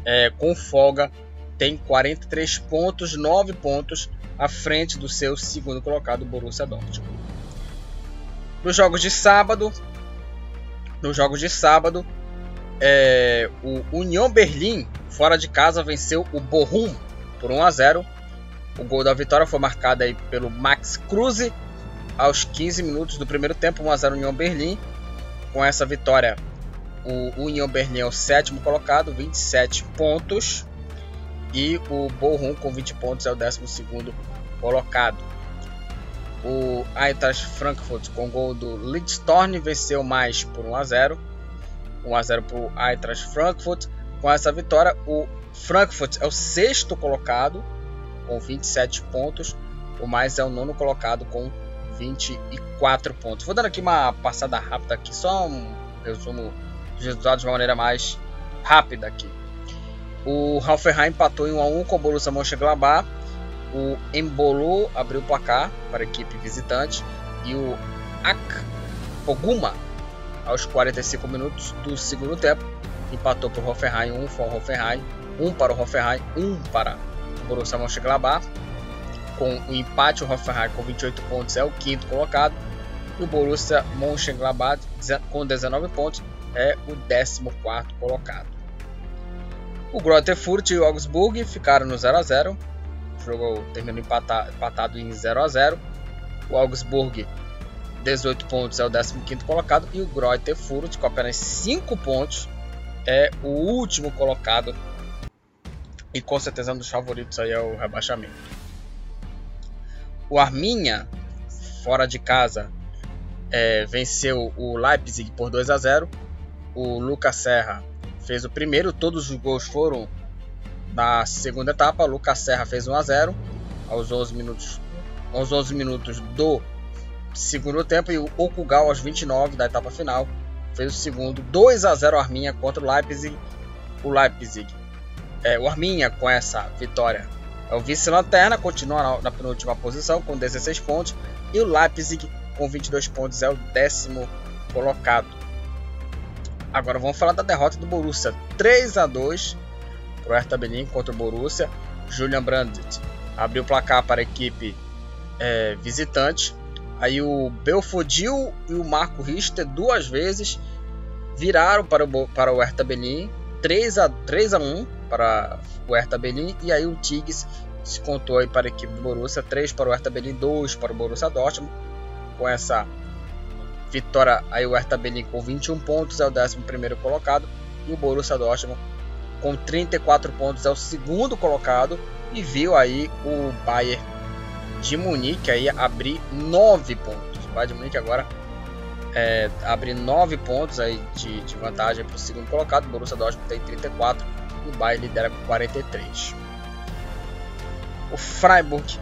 é, com folga tem 43 pontos, 9 pontos à frente do seu segundo colocado, Borussia Dortmund. Nos jogos de sábado, nos jogos de sábado, é, o Union Berlim fora de casa venceu o Bochum por 1 a 0. O gol da vitória foi marcado aí pelo Max Kruse aos 15 minutos do primeiro tempo, 1 a 0 Union Berlim. Com essa vitória, o Union Berlim é o sétimo colocado, 27 pontos e o Bochum com 20 pontos é o 12 colocado. O Eintracht Frankfurt com gol do Lidstorn venceu mais por 1 a 0. 1 a 0 para o Eintracht Frankfurt. Com essa vitória, o Frankfurt é o sexto colocado com 27 pontos. O mais é o nono colocado com 24 pontos. Vou dar aqui uma passada rápida aqui, só um resumo dos resultados de uma maneira mais rápida aqui. O Hoffenheim empatou em 1 a 1 com o Borussia Mönchengladbach. O Embolo abriu o placar para a equipe visitante e o Ak Oguma aos 45 minutos do segundo tempo empatou para o Hoffenheim 1 um, o Hoffenheim, 1 um para o Hoffenheim, 1 um para o Borussia Mönchengladbach. Com o empate, o Hoffenheim com 28 pontos é o quinto colocado. E o Borussia Mönchengladbach com 19 pontos é o 14 colocado. O Greuther Fürth e o Augsburg ficaram no 0 a 0. O jogo terminou empatado, em 0 a 0. O Augsburg 18 pontos é o 15 colocado e o Greuther Fürth com apenas 5 pontos é o último colocado e com certeza um dos favoritos aí é o rebaixamento. O Arminha, fora de casa, é, venceu o Leipzig por 2 a 0. O Lucas Serra fez o primeiro, todos os gols foram na segunda etapa. Lucas Serra fez 1 a 0 aos 11 minutos, aos 11 minutos do segundo tempo e o Okugal aos 29 da etapa final fez o segundo 2 a 0 Arminha contra o Leipzig. O Leipzig, é, o Arminha com essa vitória é o vice-lanterna, continua na, na, penúltima posição com 16 pontos e o Leipzig com 22 pontos é o décimo colocado. Agora vamos falar da derrota do Borussia. 3 a 2 para o Hertha Berlin contra o Borussia. Julian Brandt abriu o placar para a equipe é, visitante. Aí o Belfodil e o Marco Richter duas vezes viraram para o, para o Hertha Berlin 3 a, 3 a 1 para o Hertha Berlin e aí o Tigres se contou aí para a equipe do Borussia. 3 para o Hertha Berlin 2 para o Borussia Dortmund. Com essa vitória aí o Hertha Berlin com 21 pontos é o 11 primeiro colocado e o Borussia Dortmund com 34 pontos é o segundo colocado e viu aí o Bayern de Munique aí abrir 9 pontos. O Bayern de Munique agora é, abre 9 pontos aí de, de vantagem para o segundo colocado. O Borussia Dortmund tem 34 e o Bayern lidera com 43. O Freiburg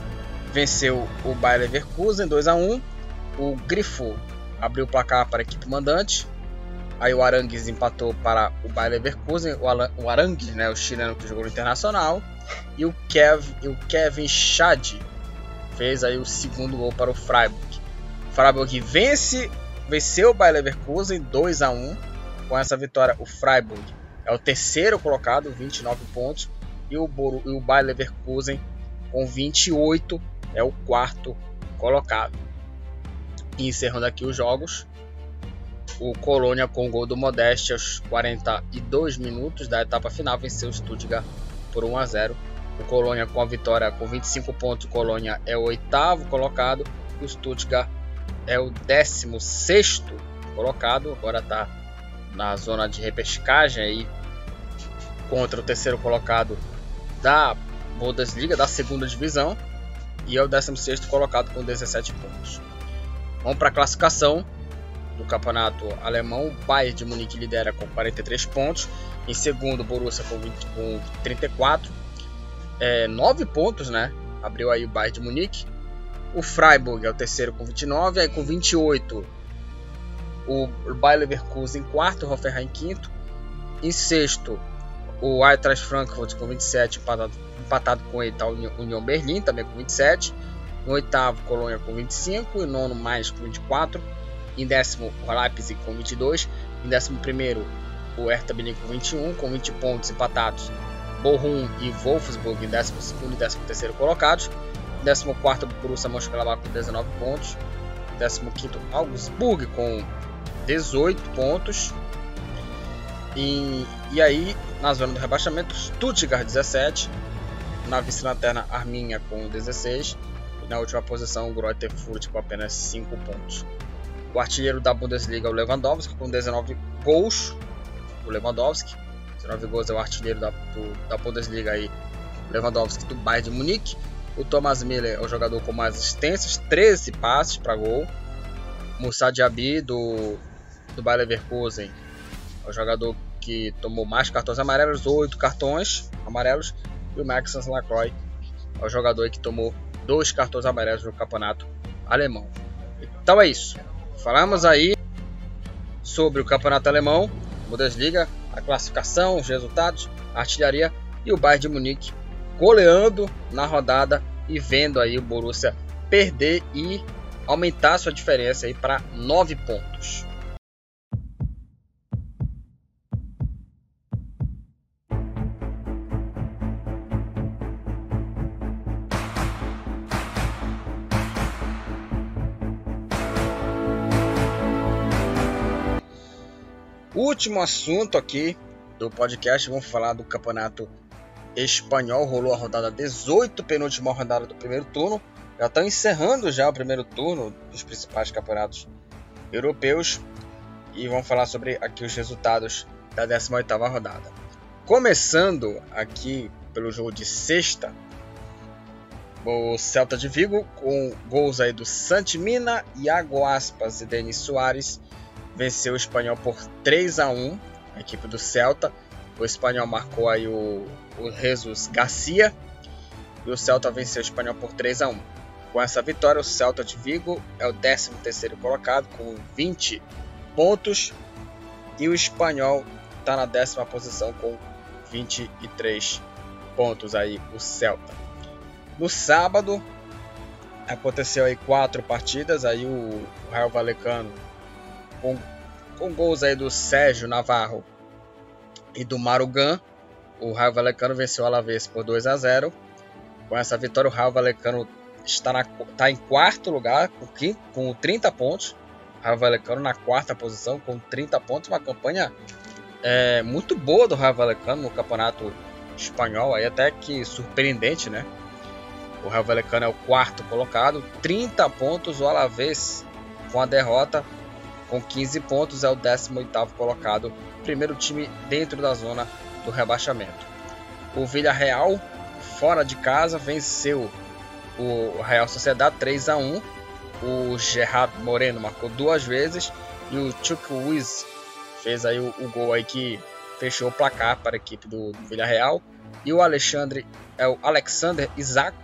venceu o Bayer Leverkusen 2 a 1. O Grifo abriu o placar para a equipe mandante. Aí o Arangues empatou para o Bayer Leverkusen, o Arangues, né, o chileno que jogou no Internacional, e o, Kev, e o Kevin Schad fez aí o segundo gol para o Freiburg. O Freiburg vence, venceu o Bayer Leverkusen 2 a 1. Com essa vitória, o Freiburg é o terceiro colocado, 29 pontos, e o, Boru, e o Bayer Leverkusen com 28 é o quarto colocado. Encerrando aqui os jogos, o Colônia com o gol do Modeste aos 42 minutos da etapa final venceu o Stuttgart por 1 a 0 o Colônia com a vitória com 25 pontos, o Colônia é o oitavo colocado e o Stuttgart é o 16 colocado. Agora está na zona de repescagem aí contra o terceiro colocado da Bundesliga, da segunda divisão, e é o 16 colocado com 17 pontos. Vamos para a classificação do campeonato alemão. O Bayern de Munique lidera com 43 pontos. Em segundo, o Borussia com, 20, com 34 é, 9 pontos, né? Abriu aí o Bayern de Munique. O Freiburg é o terceiro com 29, aí com 28 o Bayer Leverkusen em quarto, o Hoffenheim em quinto. Em sexto, o Eintracht Frankfurt com 27, empatado, empatado com ele está o União Berlim, também com 27. Em oitavo, Colônia com 25. Em nono, mais com 24. Em décimo, Leipzig com 22. Em décimo primeiro, o Hertha Berlin com 21, com 20 pontos empatados Bochum e Wolfsburg em 12 e 13 colocados. 14 Borussia Mönchengladbach com 19 pontos. 15 Augsburg com 18 pontos. E, e aí, na zona do rebaixamento, Stuttgart 17. Na vice-lanterna, Arminha com 16. Na última posição, o Greuther Fürth com apenas 5 pontos. O artilheiro da Bundesliga é o Lewandowski com 19 gols. O Lewandowski 19 gols é o artilheiro da, do, da Bundesliga aí, Lewandowski do Bayern de Munique. O Thomas Miller é o jogador com mais assistências, 13 passes para gol. Moussa Diaby do, do Bayer Leverkusen é o jogador que tomou mais cartões amarelos, 8 cartões amarelos. E o Maxence Lacroix é o jogador que tomou dois cartões amarelos no campeonato alemão. Então é isso. Falamos aí sobre o campeonato alemão, Bundesliga, a classificação, os resultados, a artilharia e o Bayern de Munique goleando na rodada e vendo aí o Borussia perder e aumentar sua diferença aí para 9 pontos. Último assunto aqui do podcast, vamos falar do campeonato espanhol. Rolou a rodada 18, penúltima rodada do primeiro turno. Já estão encerrando já o primeiro turno dos principais campeonatos europeus. E vamos falar sobre aqui os resultados da 18ª rodada. Começando aqui pelo jogo de sexta, o Celta de Vigo com gols aí do Santimina, Iago Aspas e Denis Soares venceu o espanhol por 3 a 1 a equipe do Celta. O espanhol marcou aí o, o Jesus Garcia e o Celta venceu o espanhol por 3 a 1 Com essa vitória, o Celta de Vigo é o 13º colocado com 20 pontos e o espanhol está na décima posição com 23 pontos aí o Celta. No sábado aconteceu aí quatro partidas, aí o Real Valecano com, com gols aí do Sérgio Navarro e do Marugan, o Raio Valecano venceu o Alavés por 2 a 0. Com essa vitória, o Raio Valecano está, na, está em quarto lugar com, com 30 pontos. Raio Valecano na quarta posição com 30 pontos, uma campanha é, muito boa do Raio Valecano no campeonato espanhol, aí até que surpreendente, né? O Raio Valecano é o quarto colocado, 30 pontos, o Alavés com a derrota com 15 pontos, é o 18º colocado, primeiro time dentro da zona do rebaixamento. O Villarreal, fora de casa, venceu o Real Sociedade 3 a 1. O Gerard Moreno marcou duas vezes e o Chukwueze fez aí o, o, gol aí que fechou o placar para a equipe do, do Villarreal. E o Alexandre, é o Alexander Isaac,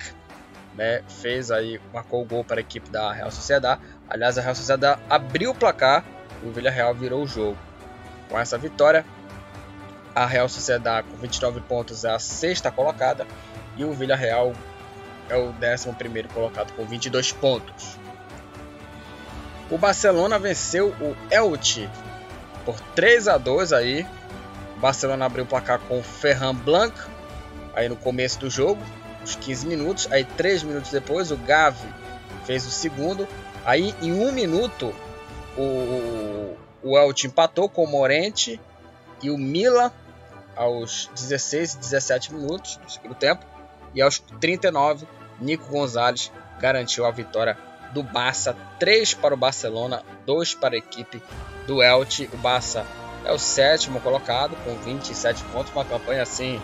né, fez aí, marcou o gol para a equipe da Real Sociedade. Aliás, a Real Sociedade abriu o placar e o Villarreal virou o jogo. Com essa vitória, a Real Sociedade com 29 pontos é a sexta colocada e o Villarreal é o décimo primeiro colocado com 22 pontos. O Barcelona venceu o Elche por 3 a 2 aí. O Barcelona abriu o placar com o Ferran Blanc aí no começo do jogo, uns 15 minutos. Aí 3 minutos depois o Gavi fez o segundo Aí, em um minuto, o, o Elche empatou com o Morente e o Mila aos 16 e 17 minutos do segundo tempo. E aos 39, Nico Gonzalez garantiu a vitória do Barça. 3 para o Barcelona, 2 para a equipe do Elche. O Barça é o sétimo colocado com 27 pontos. Uma campanha assim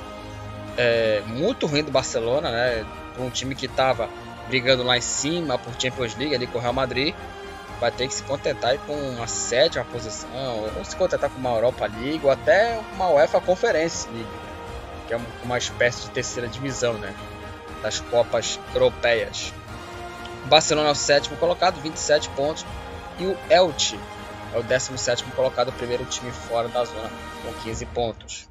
é, muito ruim do Barcelona, né? Um time que estava brigando lá em cima por Champions League ali com o Real Madrid, vai ter que se contentar com uma sétima posição, ou se contentar com uma Europa League, ou até uma UEFA Conference League, que é uma espécie de terceira divisão né, das Copas Europeias. O Barcelona é o sétimo colocado, 27 pontos, e o Elche é o 17 colocado, o primeiro time fora da zona, com 15 pontos.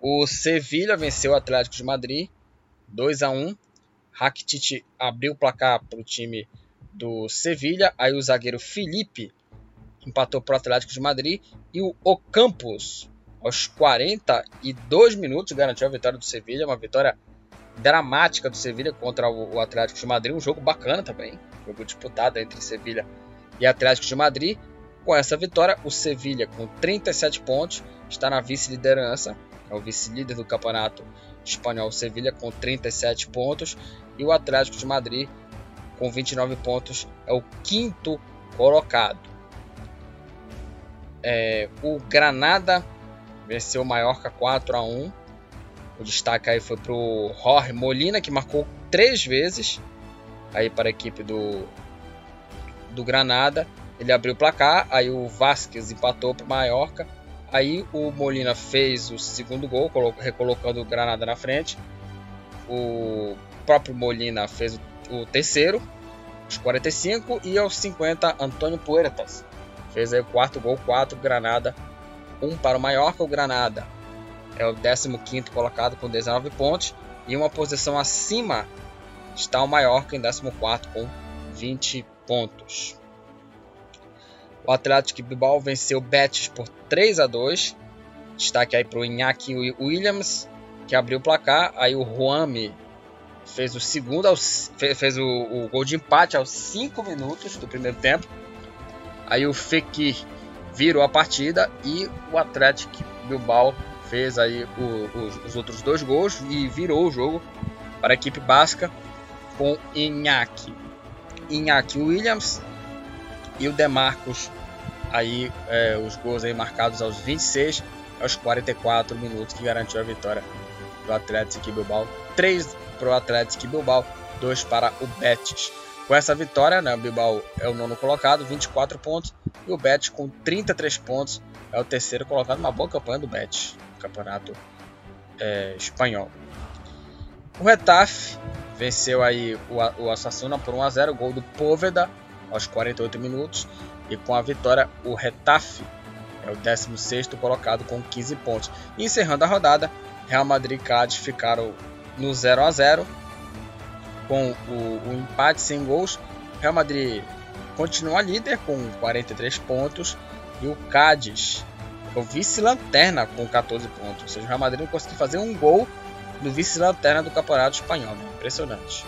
O Sevilha venceu o Atlético de Madrid 2 a 1 Rakitic abriu o placar para o time do Sevilha. Aí o zagueiro Felipe empatou para o Atlético de Madrid. E o Ocampos, aos 42 minutos, garantiu a vitória do Sevilha. Uma vitória dramática do Sevilha contra o Atlético de Madrid. Um jogo bacana também. Jogo disputado entre Sevilha e Atlético de Madrid. Com essa vitória, o Sevilha, com 37 pontos, está na vice-liderança. É o vice-líder do campeonato espanhol Sevilha com 37 pontos e o Atlético de Madrid com 29 pontos é o quinto colocado. É, o Granada venceu o Mallorca 4 a 1. O destaque aí foi para o Jorge Molina que marcou três vezes aí para a equipe do, do Granada. Ele abriu o placar, aí o Vasquez empatou para o Mallorca. Aí o Molina fez o segundo gol, recolocando o Granada na frente. O próprio Molina fez o terceiro, aos 45. E aos 50, Antônio Puertas fez o quarto gol, 4 Granada, 1 um para o Mallorca. O Granada é o 15 colocado com 19 pontos. E uma posição acima está o Mallorca em 14 com 20 pontos. O Atlético Bilbao venceu o Betis por 3 a 2. Destaque aí para o Iñaki Williams, que abriu o placar. Aí o Juami fez o segundo, fez o, o, gol de empate aos 5 minutos do primeiro tempo. Aí o Fekir virou a partida e o Atlético Bilbao fez aí o, os, os, outros dois gols e virou o jogo para a equipe basca com Iñaki. Iñaki Williams e o Demarcos aí é, os gols aí marcados aos 26 aos 44 minutos que garantiu a vitória do Atlético Bilbao. 3 para o Atlético Bilbao 2 para o Betis. Com essa vitória né, o Bilbao é o nono colocado 24 pontos e o Betis com 33 pontos é o terceiro colocado uma boa campanha do Betis campeonato é, espanhol. O Retafe venceu aí o, o Assassuna por 1 a 0 gol do Póveda aos 48 minutos. E com a vitória, o Retafe é o 16 colocado com 15 pontos. E encerrando a rodada, Real Madrid e Cádiz ficaram no 0 a 0 com o, o empate sem gols. Real Madrid continua líder com 43 pontos e o Cádiz é o vice-lanterna com 14 pontos. Ou seja, o Real Madrid não conseguiu fazer um gol no vice-lanterna do Campeonato Espanhol. Impressionante.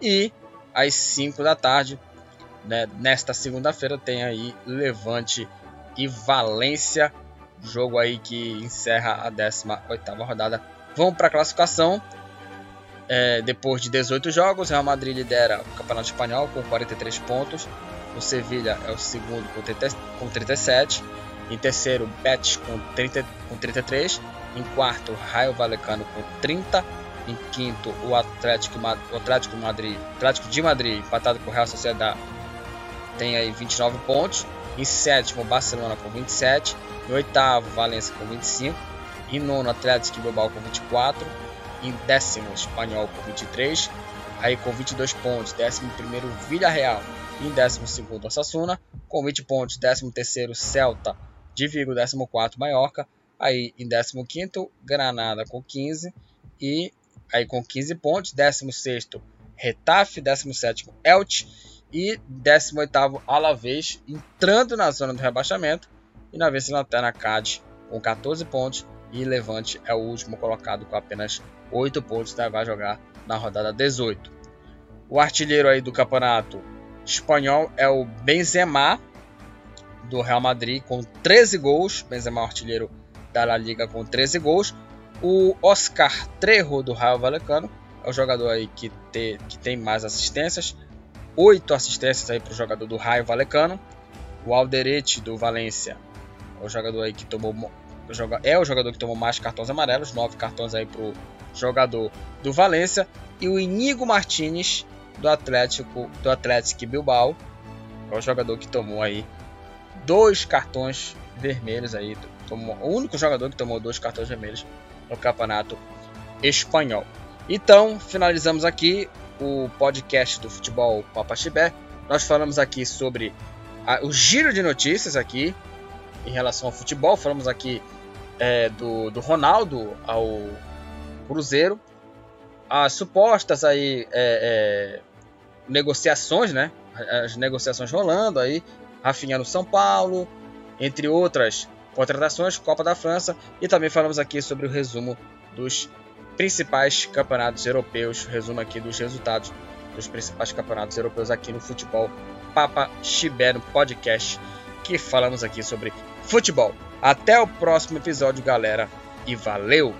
E às 5 da tarde, né, nesta segunda-feira, tem aí Levante e Valência. Jogo aí que encerra a 18 rodada. Vamos para a classificação. É, depois de 18 jogos, Real Madrid lidera o Campeonato Espanhol com 43 pontos. O Sevilha é o segundo com, 30, com 37. Em terceiro, Betis com, 30, com 33. Em quarto, Raio Valecano com 30. Em quinto, o Atlético, o Atlético, Madrid, Atlético de Madrid, empatado com o Real Sociedade, tem aí 29 pontos. Em sétimo, Barcelona com 27. Em oitavo, Valência com 25. Em nono, Atlético Bilbao com 24. Em décimo, Espanhol com 23. Aí com 22 pontos, décimo primeiro, Villarreal. Em décimo segundo, Osasuna. Com 20 pontos, décimo terceiro, Celta de Vigo, décimo quarto, Mallorca. Aí em 15 Granada com 15 e aí com 15 pontos, 16 Retafe, 17 Elche e 18 Alavés entrando na zona do rebaixamento e na vice-lanterna Cádiz com 14 pontos e Levante é o último colocado com apenas 8 pontos, né? vai jogar na rodada 18. O artilheiro aí do campeonato espanhol é o Benzema do Real Madrid com 13 gols, Benzema é artilheiro da La Liga com 13 gols. O Oscar Trejo do Raio Vallecano é o jogador aí que, te, que tem mais assistências. 8 assistências aí para o jogador do Raio Vallecano. O Alderete do Valência é o jogador aí que tomou é o jogador que tomou mais cartões amarelos, 9 cartões aí para o jogador do Valência e o Inigo Martinez do Atlético do Atlético Bilbao é o jogador que tomou aí dois cartões vermelhos aí tomou, o único jogador que tomou dois cartões vermelhos no campeonato espanhol. Então, finalizamos aqui o podcast do futebol Papaxibé. Nós falamos aqui sobre a, o giro de notícias aqui em relação ao futebol. Falamos aqui é, do, do Ronaldo ao Cruzeiro. As supostas aí é, é, negociações, né? As negociações rolando aí. Rafinha no São Paulo, entre outras contratações, Copa da França e também falamos aqui sobre o resumo dos principais campeonatos europeus, resumo aqui dos resultados dos principais campeonatos europeus aqui no Futebol Papa Chibé podcast, que falamos aqui sobre futebol. Até o próximo episódio, galera, e valeu!